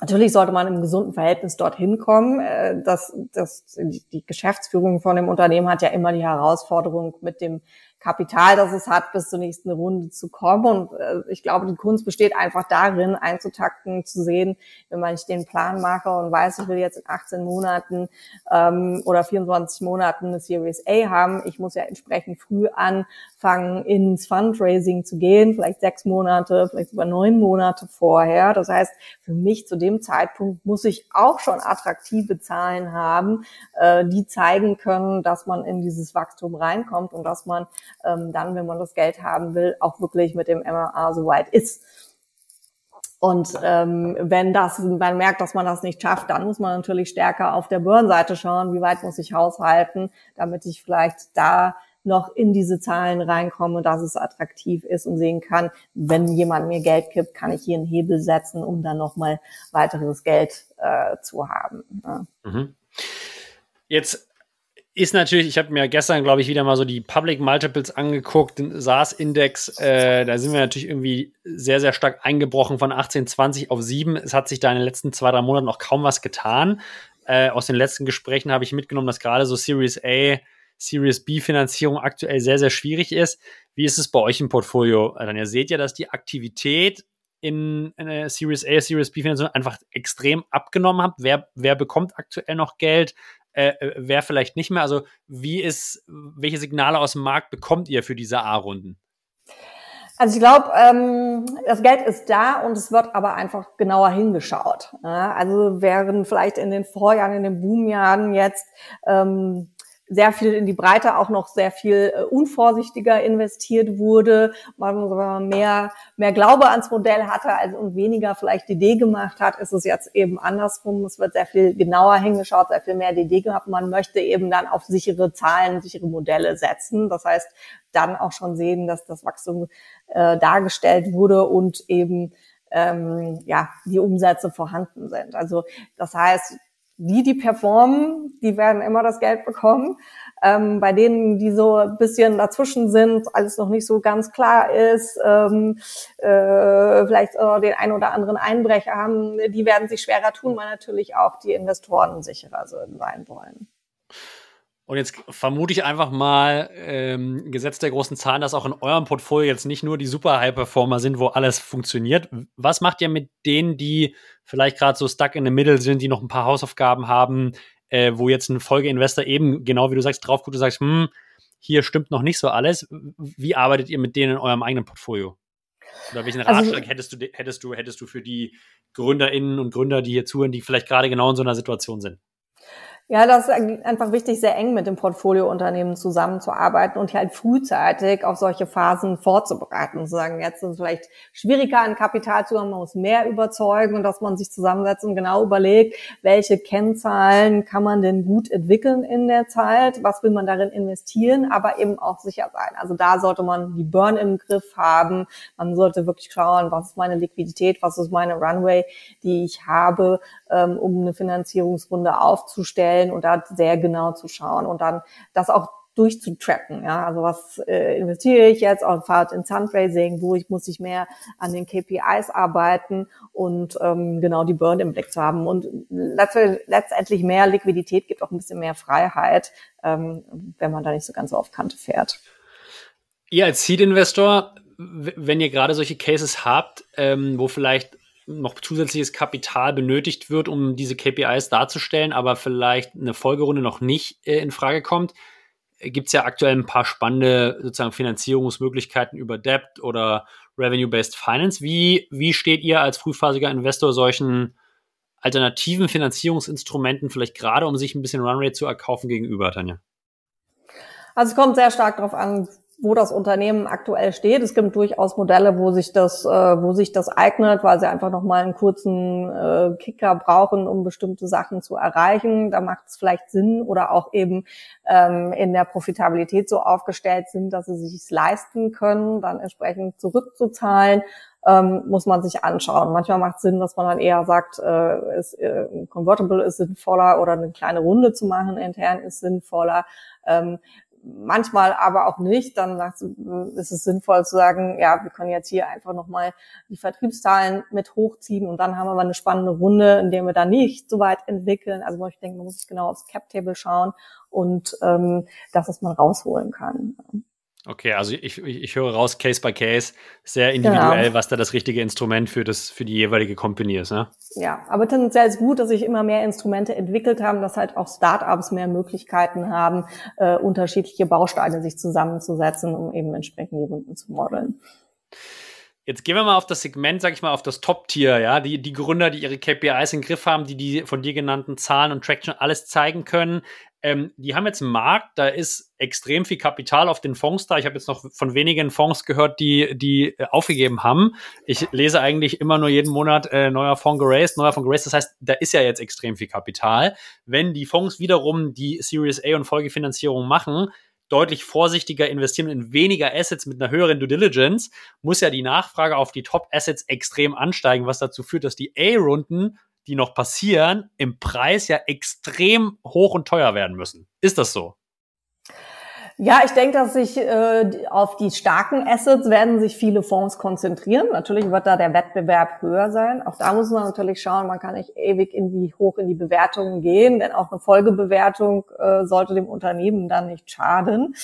Natürlich sollte man im gesunden Verhältnis dorthin kommen. Äh, das, das, die Geschäftsführung von dem Unternehmen hat ja immer die Herausforderung, mit dem Kapital, das es hat, bis zur nächsten Runde zu kommen. Und äh, ich glaube, die Kunst besteht einfach darin, einzutakten, zu sehen, wenn man nicht den Plan mache und weiß, ich will jetzt in 18 Monaten ähm, oder 24 Monaten eine Series A haben. Ich muss ja entsprechend früh anfangen, ins Fundraising zu gehen, vielleicht sechs Monate, vielleicht sogar neun Monate vorher. Das heißt, für mich zu dem Zeitpunkt muss ich auch schon attraktive Zahlen haben, äh, die zeigen können, dass man in dieses Wachstum reinkommt und dass man ähm, dann, wenn man das Geld haben will, auch wirklich mit dem MRA so weit ist. Und ähm, wenn das, man merkt, dass man das nicht schafft, dann muss man natürlich stärker auf der Burn-Seite schauen, wie weit muss ich haushalten, damit ich vielleicht da noch in diese Zahlen reinkomme, dass es attraktiv ist und sehen kann, wenn jemand mir Geld gibt, kann ich hier einen Hebel setzen, um dann nochmal weiteres Geld äh, zu haben. Ja. Mhm. Jetzt ist natürlich, ich habe mir gestern, glaube ich, wieder mal so die Public Multiples angeguckt, den SaaS-Index, äh, da sind wir natürlich irgendwie sehr, sehr stark eingebrochen von 18, 20 auf 7. Es hat sich da in den letzten zwei, drei Monaten noch kaum was getan. Äh, aus den letzten Gesprächen habe ich mitgenommen, dass gerade so Series A, Series B Finanzierung aktuell sehr, sehr schwierig ist. Wie ist es bei euch im Portfolio? Dann ihr seht ja, dass die Aktivität in, in der Series A, Series B Finanzierung einfach extrem abgenommen hat. Wer, wer bekommt aktuell noch Geld? Äh, äh wer vielleicht nicht mehr? Also wie ist, welche Signale aus dem Markt bekommt ihr für diese A-Runden? Also ich glaube, ähm, das Geld ist da und es wird aber einfach genauer hingeschaut. Ja? Also während vielleicht in den Vorjahren, in den Boomjahren jetzt ähm, sehr viel in die Breite auch noch sehr viel äh, unvorsichtiger investiert wurde, man mehr, mehr Glaube ans Modell hatte also und weniger vielleicht Idee gemacht hat, ist es jetzt eben andersrum. Es wird sehr viel genauer hingeschaut, sehr viel mehr Idee gehabt. Man möchte eben dann auf sichere Zahlen, sichere Modelle setzen. Das heißt, dann auch schon sehen, dass das Wachstum äh, dargestellt wurde und eben ähm, ja, die Umsätze vorhanden sind. Also das heißt, die, die performen, die werden immer das Geld bekommen. Ähm, bei denen, die so ein bisschen dazwischen sind, alles noch nicht so ganz klar ist, ähm, äh, vielleicht äh, den einen oder anderen Einbrecher haben, die werden sich schwerer tun, weil natürlich auch die Investoren sicherer sein wollen. Und jetzt vermute ich einfach mal, ähm, Gesetz der großen Zahlen, dass auch in eurem Portfolio jetzt nicht nur die super High-Performer sind, wo alles funktioniert. Was macht ihr mit denen, die vielleicht gerade so stuck in the middle sind, die noch ein paar Hausaufgaben haben, äh, wo jetzt ein Folgeinvestor eben, genau wie du sagst, drauf guckt und sagst, hm, hier stimmt noch nicht so alles. Wie arbeitet ihr mit denen in eurem eigenen Portfolio? Oder welchen also Ratschlag also, hättest, du, hättest, du, hättest du für die GründerInnen und Gründer, die hier zuhören, die vielleicht gerade genau in so einer Situation sind? Ja, das ist einfach wichtig, sehr eng mit dem Portfoliounternehmen zusammenzuarbeiten und halt frühzeitig auf solche Phasen vorzubereiten. Zu sagen, jetzt ist es vielleicht schwieriger, an Kapital zu haben, man muss mehr überzeugen und dass man sich zusammensetzt und genau überlegt, welche Kennzahlen kann man denn gut entwickeln in der Zeit, was will man darin investieren, aber eben auch sicher sein. Also da sollte man die Burn im Griff haben. Man sollte wirklich schauen, was ist meine Liquidität, was ist meine Runway, die ich habe, ähm, um eine Finanzierungsrunde aufzustellen und da sehr genau zu schauen und dann das auch durchzutracken. Ja, also was äh, investiere ich jetzt auf Fahrt in Fundraising, wo ich muss ich mehr an den KPIs arbeiten und ähm, genau die Burn im Blick zu haben und letztendlich mehr Liquidität gibt auch ein bisschen mehr Freiheit, ähm, wenn man da nicht so ganz so auf Kante fährt. Ihr als Seed-Investor, wenn ihr gerade solche Cases habt, ähm, wo vielleicht noch zusätzliches Kapital benötigt wird, um diese KPIs darzustellen, aber vielleicht eine Folgerunde noch nicht äh, in Frage kommt, gibt es ja aktuell ein paar spannende sozusagen Finanzierungsmöglichkeiten über Debt oder Revenue-Based Finance. Wie, wie steht ihr als frühphasiger Investor solchen alternativen Finanzierungsinstrumenten vielleicht gerade, um sich ein bisschen Runrate zu erkaufen gegenüber, Tanja? Also es kommt sehr stark darauf an, wo das Unternehmen aktuell steht. Es gibt durchaus Modelle, wo sich das, äh, wo sich das eignet, weil sie einfach noch mal einen kurzen äh, Kicker brauchen, um bestimmte Sachen zu erreichen. Da macht es vielleicht Sinn oder auch eben ähm, in der Profitabilität so aufgestellt sind, dass sie sich leisten können, dann entsprechend zurückzuzahlen. Ähm, muss man sich anschauen. Manchmal macht es Sinn, dass man dann eher sagt, äh, ist, äh, Convertible ist sinnvoller oder eine kleine Runde zu machen intern ist sinnvoller. Ähm, manchmal aber auch nicht. Dann ist es sinnvoll zu sagen, ja, wir können jetzt hier einfach nochmal die Vertriebszahlen mit hochziehen und dann haben wir mal eine spannende Runde, in der wir da nicht so weit entwickeln. Also ich denke, man muss genau aufs Cap-Table schauen und ähm, das, was man rausholen kann. Okay, also ich, ich, höre raus, Case by Case, sehr individuell, genau. was da das richtige Instrument für, das, für die jeweilige Company ist. Ne? Ja, aber tendenziell ist gut, dass sich immer mehr Instrumente entwickelt haben, dass halt auch Startups mehr Möglichkeiten haben, äh, unterschiedliche Bausteine sich zusammenzusetzen, um eben entsprechend die Runden zu modeln. Jetzt gehen wir mal auf das Segment, sag ich mal, auf das Top-Tier, ja, die, die Gründer, die ihre KPIs im Griff haben, die die von dir genannten Zahlen und Traction alles zeigen können. Ähm, die haben jetzt einen Markt, da ist extrem viel Kapital auf den Fonds da. Ich habe jetzt noch von wenigen Fonds gehört, die, die äh, aufgegeben haben. Ich lese eigentlich immer nur jeden Monat äh, neuer Fonds geraced, neuer Fonds geraced. Das heißt, da ist ja jetzt extrem viel Kapital. Wenn die Fonds wiederum die Series A und Folgefinanzierung machen, deutlich vorsichtiger investieren in weniger Assets mit einer höheren Due Diligence, muss ja die Nachfrage auf die Top-Assets extrem ansteigen, was dazu führt, dass die A-Runden, die noch passieren, im Preis ja extrem hoch und teuer werden müssen. Ist das so? Ja, ich denke, dass sich äh, auf die starken Assets werden sich viele Fonds konzentrieren. Natürlich wird da der Wettbewerb höher sein. Auch da muss man natürlich schauen, man kann nicht ewig in die hoch in die Bewertungen gehen, denn auch eine Folgebewertung äh, sollte dem Unternehmen dann nicht schaden.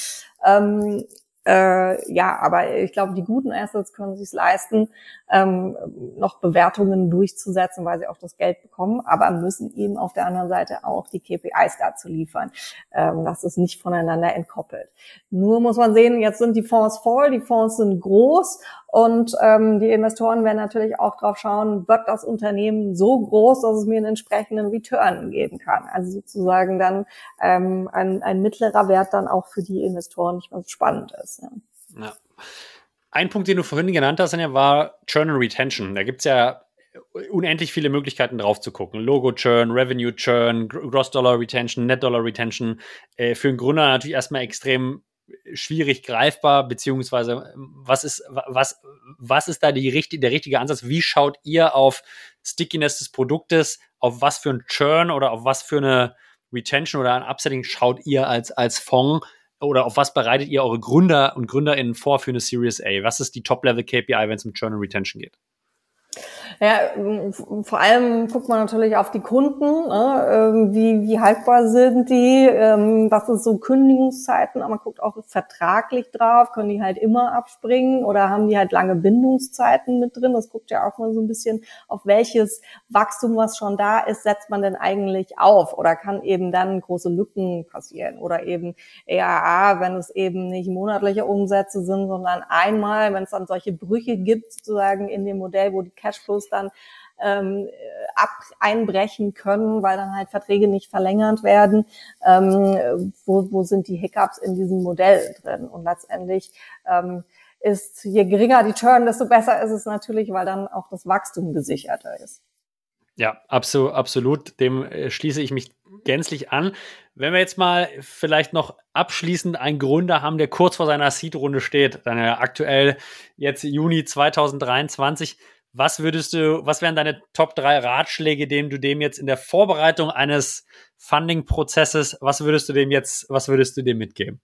Ähm, äh, ja, aber ich glaube, die guten Assets können sich leisten, ähm, noch Bewertungen durchzusetzen, weil sie auch das Geld bekommen, aber müssen eben auf der anderen Seite auch die KPIs dazu liefern. Ähm, das ist nicht voneinander entkoppelt. Nur muss man sehen, jetzt sind die Fonds voll, die Fonds sind groß und ähm, die Investoren werden natürlich auch drauf schauen, wird das Unternehmen so groß, dass es mir einen entsprechenden Return geben kann. Also sozusagen dann ähm, ein, ein mittlerer Wert dann auch für die Investoren nicht mehr spannend ist. Ja. ja. Ein Punkt, den du vorhin genannt hast, war Churn and Retention. Da gibt's ja unendlich viele Möglichkeiten drauf zu gucken. Logo Churn, Revenue Churn, Gross Dollar Retention, Net Dollar Retention. Äh, für einen Gründer natürlich erstmal extrem schwierig greifbar, beziehungsweise was ist, was, was ist da die, der richtige Ansatz? Wie schaut ihr auf Stickiness des Produktes, auf was für ein Churn oder auf was für eine Retention oder ein Upsetting schaut ihr als, als Fonds? Oder auf was bereitet ihr eure Gründer und GründerInnen vor für eine Series A? Was ist die Top-Level-KPI, wenn es um und Retention geht? Ja, vor allem guckt man natürlich auf die Kunden, ne? Ähm, wie, wie haltbar sind die, ähm, was ist so Kündigungszeiten, aber man guckt auch vertraglich drauf, können die halt immer abspringen oder haben die halt lange Bindungszeiten mit drin, das guckt ja auch mal so ein bisschen, auf welches Wachstum, was schon da ist, setzt man denn eigentlich auf oder kann eben dann große Lücken passieren oder eben EAA, wenn es eben nicht monatliche Umsätze sind, sondern einmal, wenn es dann solche Brüche gibt, sozusagen in dem Modell, wo die Cashflows dann ähm, ab einbrechen können, weil dann halt Verträge nicht verlängert werden. Ähm, wo, wo sind die Hiccups in diesem Modell drin? Und letztendlich ähm, ist, je geringer die Turn, desto besser ist es natürlich, weil dann auch das Wachstum gesicherter ist. Ja, absolut, absolut. Dem äh, schließe ich mich gänzlich an. Wenn wir jetzt mal vielleicht noch abschließend einen Gründer haben, der kurz vor seiner Seed-Runde steht, dann ja aktuell jetzt Juni 2023, was würdest du, was wären deine Top 3 Ratschläge, denen du dem jetzt in der Vorbereitung eines Funding-Prozesses, was würdest du dem jetzt, was würdest du dem mitgeben?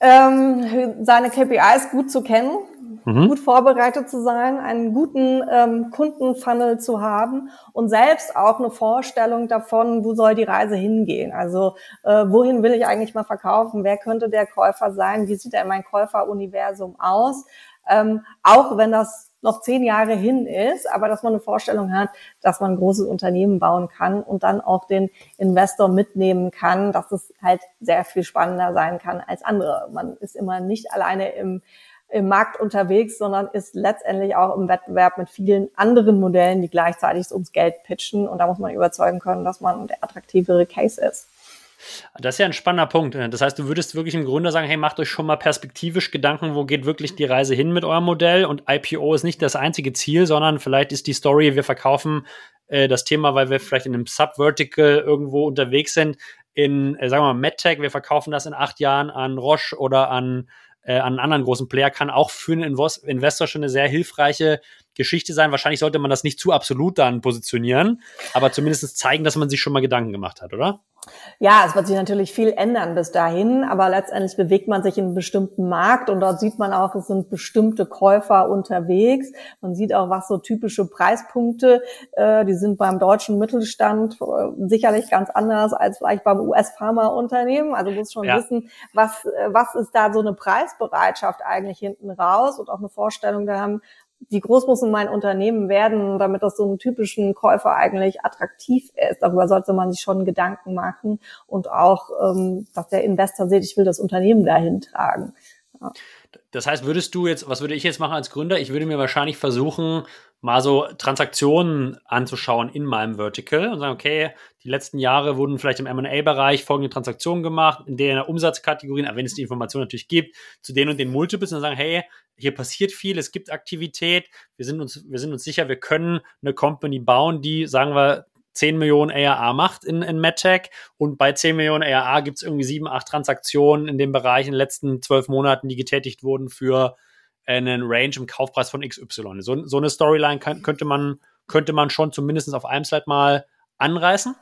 Ähm, seine KPIs gut zu kennen, mhm. gut vorbereitet zu sein, einen guten ähm, Kundenfunnel zu haben und selbst auch eine Vorstellung davon, wo soll die Reise hingehen. Also äh, wohin will ich eigentlich mal verkaufen? Wer könnte der Käufer sein? Wie sieht denn mein Käuferuniversum aus? Ähm, auch wenn das noch zehn Jahre hin ist, aber dass man eine Vorstellung hat, dass man ein großes Unternehmen bauen kann und dann auch den Investor mitnehmen kann, dass es halt sehr viel spannender sein kann als andere. Man ist immer nicht alleine im, im Markt unterwegs, sondern ist letztendlich auch im Wettbewerb mit vielen anderen Modellen, die gleichzeitig ums Geld pitchen. Und da muss man überzeugen können, dass man der attraktivere Case ist. Das ist ja ein spannender Punkt. Das heißt, du würdest wirklich im Grunde sagen, hey, macht euch schon mal perspektivisch Gedanken, wo geht wirklich die Reise hin mit eurem Modell? Und IPO ist nicht das einzige Ziel, sondern vielleicht ist die Story, wir verkaufen äh, das Thema, weil wir vielleicht in einem Subvertical irgendwo unterwegs sind, in, äh, sagen wir mal, MedTech, wir verkaufen das in acht Jahren an Roche oder an äh, an einen anderen großen Player kann auch für einen Investor schon eine sehr hilfreiche Geschichte sein. Wahrscheinlich sollte man das nicht zu absolut dann positionieren, aber zumindest zeigen, dass man sich schon mal Gedanken gemacht hat, oder? Ja, es wird sich natürlich viel ändern bis dahin, aber letztendlich bewegt man sich in einem bestimmten Markt und dort sieht man auch, es sind bestimmte Käufer unterwegs. Man sieht auch, was so typische Preispunkte, äh, die sind beim deutschen Mittelstand äh, sicherlich ganz anders als vielleicht beim US-Pharma-Unternehmen. Also muss schon ja. wissen, was, äh, was ist da so eine Preisbereitschaft eigentlich hinten raus und auch eine Vorstellung da haben, wie groß muss mein Unternehmen werden, damit das so einen typischen Käufer eigentlich attraktiv ist. Darüber sollte man sich schon Gedanken machen und auch, ähm, dass der Investor sieht, ich will das Unternehmen dahin tragen. Ja. Das heißt, würdest du jetzt, was würde ich jetzt machen als Gründer? Ich würde mir wahrscheinlich versuchen, mal so Transaktionen anzuschauen in meinem Vertical und sagen, okay, die letzten Jahre wurden vielleicht im M&A-Bereich folgende Transaktionen gemacht, in der Umsatzkategorien, wenn es die Information natürlich gibt, zu denen und den Multiples und sagen, hey, hier passiert viel, es gibt Aktivität, wir sind uns, wir sind uns sicher, wir können eine Company bauen, die, sagen wir, 10 Millionen ARA macht in, in MedTech und bei 10 Millionen ARA gibt es irgendwie sieben, acht Transaktionen in dem Bereich in den letzten zwölf Monaten, die getätigt wurden für einen Range im Kaufpreis von XY. So, so eine Storyline kann, könnte, man, könnte man schon zumindest auf einem Slide mal anreißen.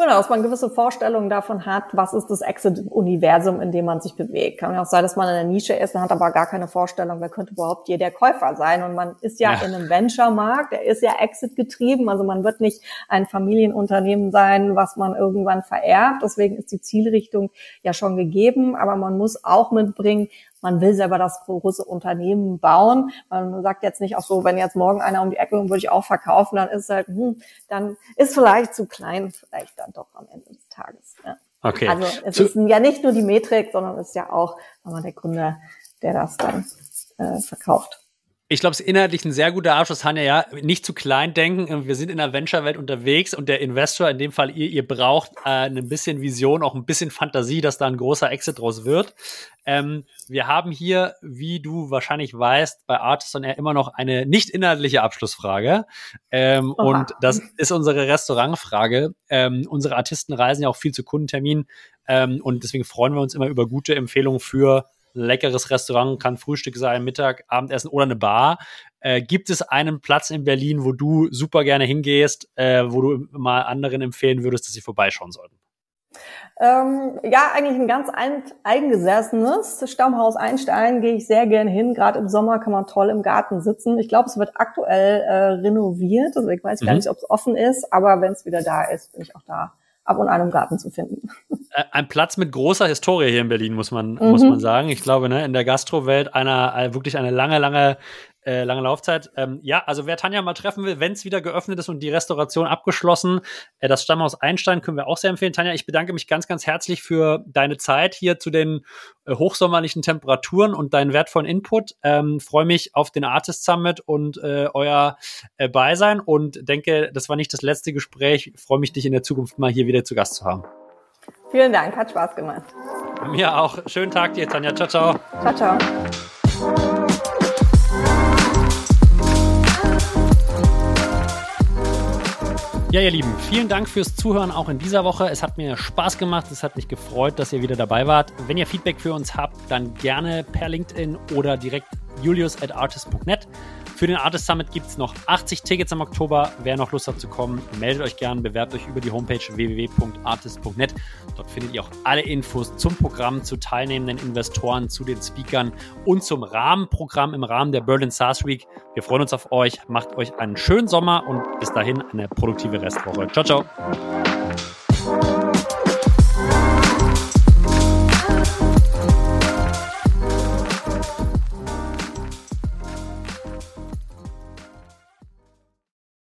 Genau, dass man gewisse Vorstellungen davon hat, was ist das Exit-Universum, in dem man sich bewegt. Kann ja auch sein, dass man in einer Nische ist und hat aber gar keine Vorstellung, wer könnte überhaupt hier der Käufer sein. Und man ist ja, ja. in einem Venture-Markt, der ist ja Exit-getrieben, also man wird nicht ein Familienunternehmen sein, was man irgendwann vererbt. Deswegen ist die Zielrichtung ja schon gegeben, aber man muss auch mitbringen, man will selber das große Unternehmen bauen. Man sagt jetzt nicht auch so, wenn jetzt morgen einer um die Ecke und würde ich auch verkaufen, dann ist halt, hm, dann ist vielleicht zu klein, vielleicht dann doch am Ende des Tages. Ja. Okay. Also es zu ist ja nicht nur die Metrik, sondern es ist ja auch sagen der Gründer, der das dann äh, verkauft. Ich glaube, es ist inhaltlich ein sehr guter Abschluss, Hanja, ja. Nicht zu klein denken. Wir sind in der Venture-Welt unterwegs und der Investor, in dem Fall ihr, ihr braucht äh, ein bisschen Vision, auch ein bisschen Fantasie, dass da ein großer Exit draus wird. Ähm, wir haben hier, wie du wahrscheinlich weißt, bei Artisan Air immer noch eine nicht inhaltliche Abschlussfrage. Ähm, und das ist unsere Restaurantfrage. Ähm, unsere Artisten reisen ja auch viel zu Kundenterminen. Ähm, und deswegen freuen wir uns immer über gute Empfehlungen für leckeres Restaurant, kann Frühstück sein, Mittag, Abendessen oder eine Bar. Äh, gibt es einen Platz in Berlin, wo du super gerne hingehst, äh, wo du mal anderen empfehlen würdest, dass sie vorbeischauen sollten? Ähm, ja, eigentlich ein ganz eingesessenes Stammhaus Einstein gehe ich sehr gern hin. Gerade im Sommer kann man toll im Garten sitzen. Ich glaube, es wird aktuell äh, renoviert. Also ich weiß mhm. gar nicht, ob es offen ist, aber wenn es wieder da ist, bin ich auch da ab und an im Garten zu finden. Ein Platz mit großer Historie hier in Berlin, muss man, mhm. muss man sagen. Ich glaube, ne, in der Gastrowelt einer, äh, wirklich eine lange, lange äh, lange Laufzeit. Ähm, ja, also wer Tanja mal treffen will, wenn es wieder geöffnet ist und die Restauration abgeschlossen, äh, das Stammhaus Einstein können wir auch sehr empfehlen. Tanja, ich bedanke mich ganz, ganz herzlich für deine Zeit hier zu den äh, hochsommerlichen Temperaturen und deinen wertvollen Input. Ähm, Freue mich auf den Artist Summit und äh, euer äh, Beisein und denke, das war nicht das letzte Gespräch. Freue mich, dich in der Zukunft mal hier wieder zu Gast zu haben. Vielen Dank, hat Spaß gemacht. Mir auch. Schönen Tag dir, Tanja. Ciao, ciao. Ciao, ciao. Ja, ihr Lieben, vielen Dank fürs Zuhören auch in dieser Woche. Es hat mir Spaß gemacht, es hat mich gefreut, dass ihr wieder dabei wart. Wenn ihr Feedback für uns habt, dann gerne per LinkedIn oder direkt julius at artist.net. Für den Artist Summit gibt es noch 80 Tickets im Oktober. Wer noch Lust hat zu kommen, meldet euch gern, bewerbt euch über die Homepage www.artist.net. Dort findet ihr auch alle Infos zum Programm, zu teilnehmenden Investoren, zu den Speakern und zum Rahmenprogramm im Rahmen der Berlin SaaS Week. Wir freuen uns auf euch. Macht euch einen schönen Sommer und bis dahin eine produktive Restwoche. Ciao, ciao.